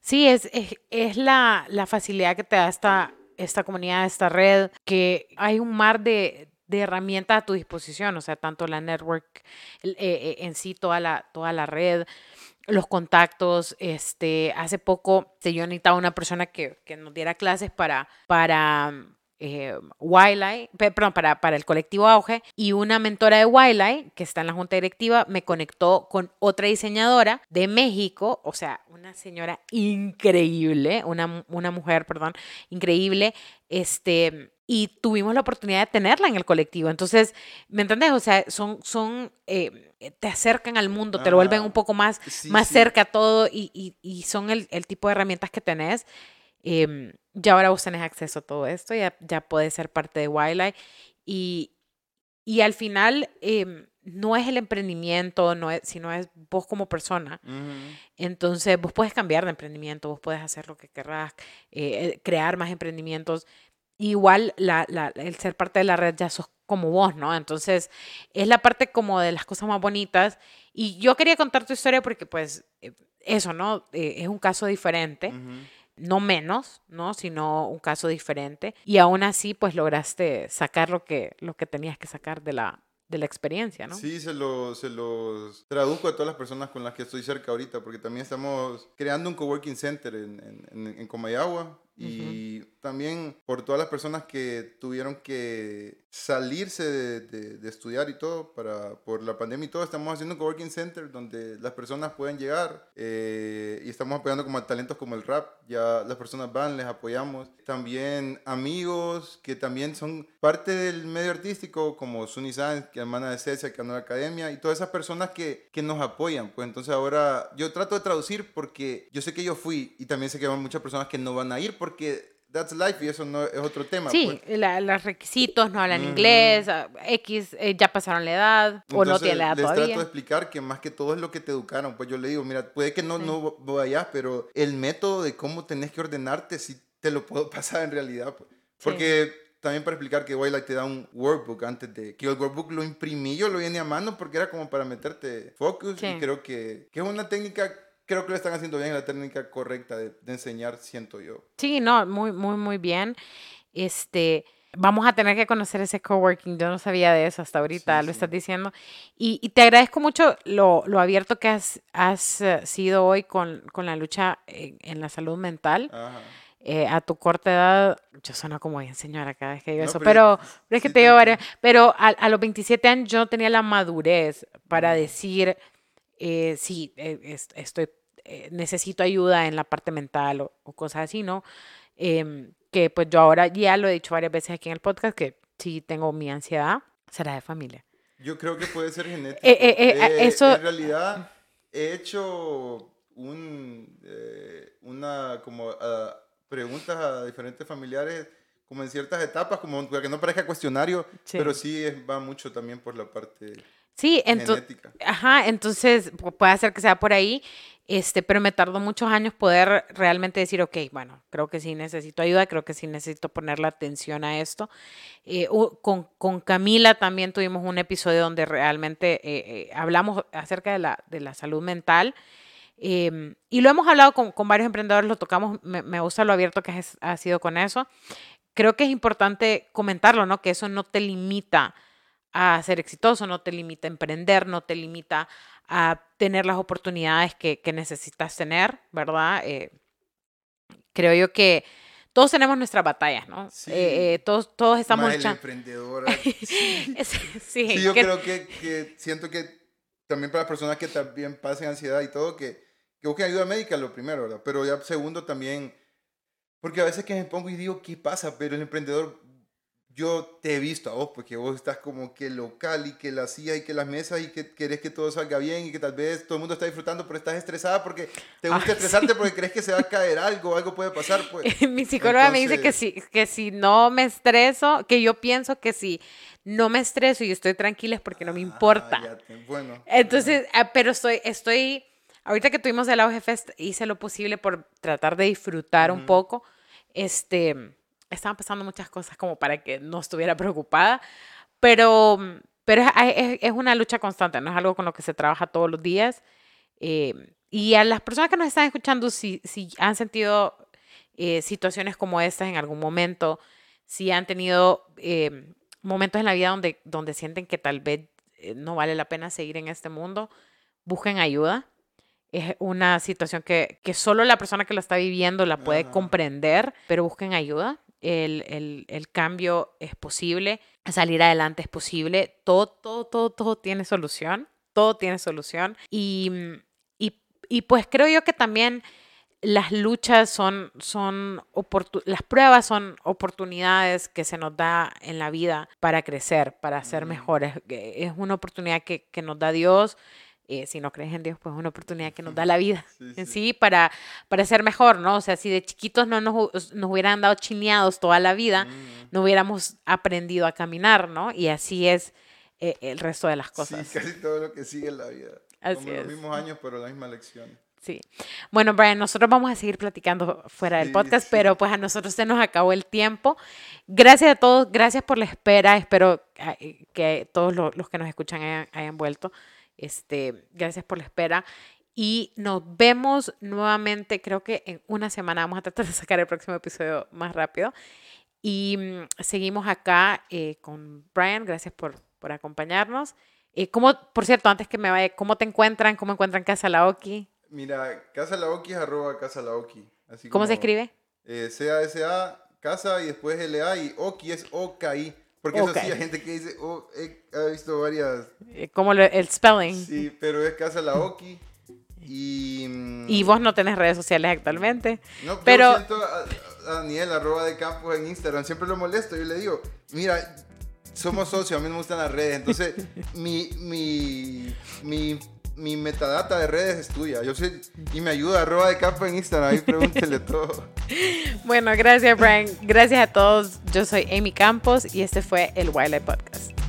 S1: Sí, es, es, es la, la, facilidad que te da esta, esta comunidad, esta red, que hay un mar de, de herramientas a tu disposición, o sea, tanto la network eh, eh, en sí, toda la, toda la red, los contactos. Este, hace poco yo necesitaba una persona que, que nos diera clases para, para eh, perdón, para, para el colectivo Auge, y una mentora de Wildlife, que está en la junta directiva, me conectó con otra diseñadora de México, o sea, una señora increíble, una, una mujer, perdón, increíble, este, y tuvimos la oportunidad de tenerla en el colectivo. Entonces, ¿me entendés? O sea, son, son eh, te acercan al mundo, te lo vuelven un poco más, más cerca a todo y, y, son el, el, tipo de herramientas que tenés. Eh, ya ahora vos tenés acceso a todo esto, ya, ya puedes ser parte de Wildlife y, y al final em, no es el emprendimiento, no es, sino es vos como persona. Entonces vos puedes cambiar de emprendimiento, vos puedes hacer lo que querrás, eh, crear más emprendimientos igual la, la, el ser parte de la red ya sos como vos, ¿no? Entonces, es la parte como de las cosas más bonitas. Y yo quería contar tu historia porque, pues, eh, eso, ¿no? Eh, es un caso diferente. No menos, ¿no? Sino un caso diferente. Y aún así, pues, lograste sacar lo que, lo que tenías que sacar de la, de la experiencia, ¿no?
S2: Sí, se, lo, se los traduzco a todas las personas con las que estoy cerca ahorita, porque también estamos creando un coworking center en, en, en Comayagua Y también por todas las personas que tuvieron que salirse de, estudiar y todo para, por la pandemia y todo, estamos haciendo un coworking center donde las personas pueden llegar eh, y estamos apoyando como a talentos como el rap. Ya las personas van, les apoyamos. También amigos que también son parte del medio artístico como Sunny Sanz, que hermana de Cecia, que anda en la academia y todas esas personas que, que nos apoyan. Pues entonces ahora yo trato de traducir porque yo sé que yo fui y también sé que hay muchas personas que no van a ir porque that's life y eso no es otro tema.
S1: Sí, pues. los requisitos no hablan inglés, ah, X eh, ya pasaron la edad o no tienen la edad
S2: les
S1: todavía.
S2: trato de explicar que más que todo es lo que te educaron. Pues yo le digo, mira, puede que no, no vayas, pero el método de cómo tenés que ordenarte sí te lo puedo pasar en realidad. Pues. Porque... También para explicar que White te da un workbook antes de que el workbook lo imprimí, yo lo viene a mano porque era como para meterte focus y creo que, que es una técnica creo que lo están haciendo bien la técnica correcta de, enseñar, siento yo.
S1: Sí, no, muy, muy, muy bien. Este, vamos a tener que conocer ese coworking. Yo no sabía de eso hasta ahorita, lo estás diciendo. Y, te agradezco mucho lo, lo, abierto que has, has eh, sido hoy con, con la lucha en, la salud mental. Eh, a tu corta edad, yo sueno como bien señora cada vez que digo eso, pero, pero, es que te digo pero a, a, los 27 años yo no tenía la madurez para decir, eh, sí, eh, estoy eh, necesito ayuda en la parte mental o, cosas así, ¿no? Em, que pues yo ahora ya lo he dicho varias veces aquí en el podcast, que si tengo mi ansiedad, será de familia.
S2: Yo creo que puede ser genético. eso... En realidad, he hecho un, una, como, uh, preguntas a diferentes familiares como en ciertas etapas, como que no parezca cuestionario, pero sí va mucho también por la parte
S1: sí, genética. Ajá, entonces puede ser que sea por ahí. Este, pero me tardó muchos años poder realmente decir, ok, bueno, creo que sí necesito ayuda, creo que sí necesito ponerle atención a esto. Eh, con, con, Camila también tuvimos un episodio donde realmente eh, eh, hablamos acerca de la, de la salud mental. Em, y lo hemos hablado con, con, varios emprendedores, lo tocamos, me, me gusta lo abierto que has, ha sido con eso. Creo que es importante comentarlo, ¿no? Que eso no te limita a ser exitoso, no te limita a emprender, no te limita a tener las oportunidades que, necesitas tener, ¿verdad? Eh, creo yo que todos tenemos nuestras batallas, ¿no? Sí. Eh, eh, todos, todos estamos
S2: luchando. emprendedora. sí. sí, yo creo que, siento que también para las personas que también pasen ansiedad y todo, que, que busquen ayuda médica, lo primero, ¿verdad? Pero ya segundo también, porque a veces que me pongo y digo, ¿qué pasa? Pero el emprendedor yo te he visto a vos, porque vos estás como que local y que la silla y que las mesas y que querés que todo salga bien y que tal vez todo el mundo está disfrutando, pero estás estresada porque te gusta estresarte porque crees que se va a caer algo, algo puede pasar. Pues.
S1: Mi psicóloga me dice que si, que si no me estreso, que yo pienso que si no me estreso y estoy tranquila es porque no me importa. Ah, bueno. Entonces, ah, pero estoy, estoy, ahorita que tuvimos el Auge Fest, hice lo posible por tratar de disfrutar un poco. Este estaban pasando muchas cosas como para que no estuviera preocupada, pero, pero es, es, una lucha constante, no es algo con lo que se trabaja todos los días. Eh, y a las personas que nos están escuchando, si, si han sentido eh, situaciones como estas en algún momento, si han tenido eh, momentos en la vida donde, donde sienten que tal vez no vale la pena seguir en este mundo, busquen ayuda. Es una situación que, que solo la persona que lo está viviendo la puede comprender, pero busquen ayuda el, el, cambio es posible, salir adelante es posible, todo, todo, todo, todo tiene solución, todo tiene solución. Y, y, y pues creo yo que también las luchas son, son las pruebas son oportunidades que se nos da en la vida para crecer, para ser mejores. Es una oportunidad que, que nos da Dios eh, si no crees en Dios, pues es una oportunidad que nos da la vida en sí, para, para ser mejor, ¿no? O sea, si de chiquitos no nos, nos hubieran dado chineados toda la vida, mm. no hubiéramos aprendido a caminar, ¿no? Y así es eh, el resto de las cosas.
S2: Sí, casi todo lo que sigue en la vida. Así Como los mismos años, pero la misma lección.
S1: Sí. Bueno, Brian, nosotros vamos a seguir platicando fuera del podcast, pero pues a nosotros se nos acabó el tiempo. Gracias a todos, gracias por la espera. Espero que todos los, que nos escuchan hayan, hayan vuelto. Este, gracias por la espera. Y nos vemos nuevamente, creo que en una semana vamos a tratar de sacar el próximo episodio más rápido. Y mm, seguimos acá eh, con Brian, gracias por, por acompañarnos. Eh, ¿cómo, por cierto, antes que me vaya, ¿cómo te encuentran? ¿Cómo encuentran Casa Laoki?
S2: Mira, Casa Laoki es arroba Casa Laoki.
S1: ¿Cómo se escribe?
S2: Eh, C-A-S-A, casa y después L-A y Oki es O-K-I. Porque eso sí, hay gente que dice, oh, he, visto varias.
S1: Eh, como el spelling.
S2: Sí, pero es casa la Oki. Y,
S1: mm, y vos no tenés redes sociales actualmente.
S2: No, pero. Yo siento a, Daniel, arroba de campos en Instagram, siempre lo molesto. Yo le digo, mira, somos socios, a mí me gustan las redes. Entonces, mi, mi, mi mi metadata de redes es tuya. Yo sé, y me ayuda, arroba de campo en Instagram, ahí pregúntele todo.
S1: bueno, gracias, Brian. Gracias a todos. Yo soy Amy Campos y este fue el Wildlife Podcast.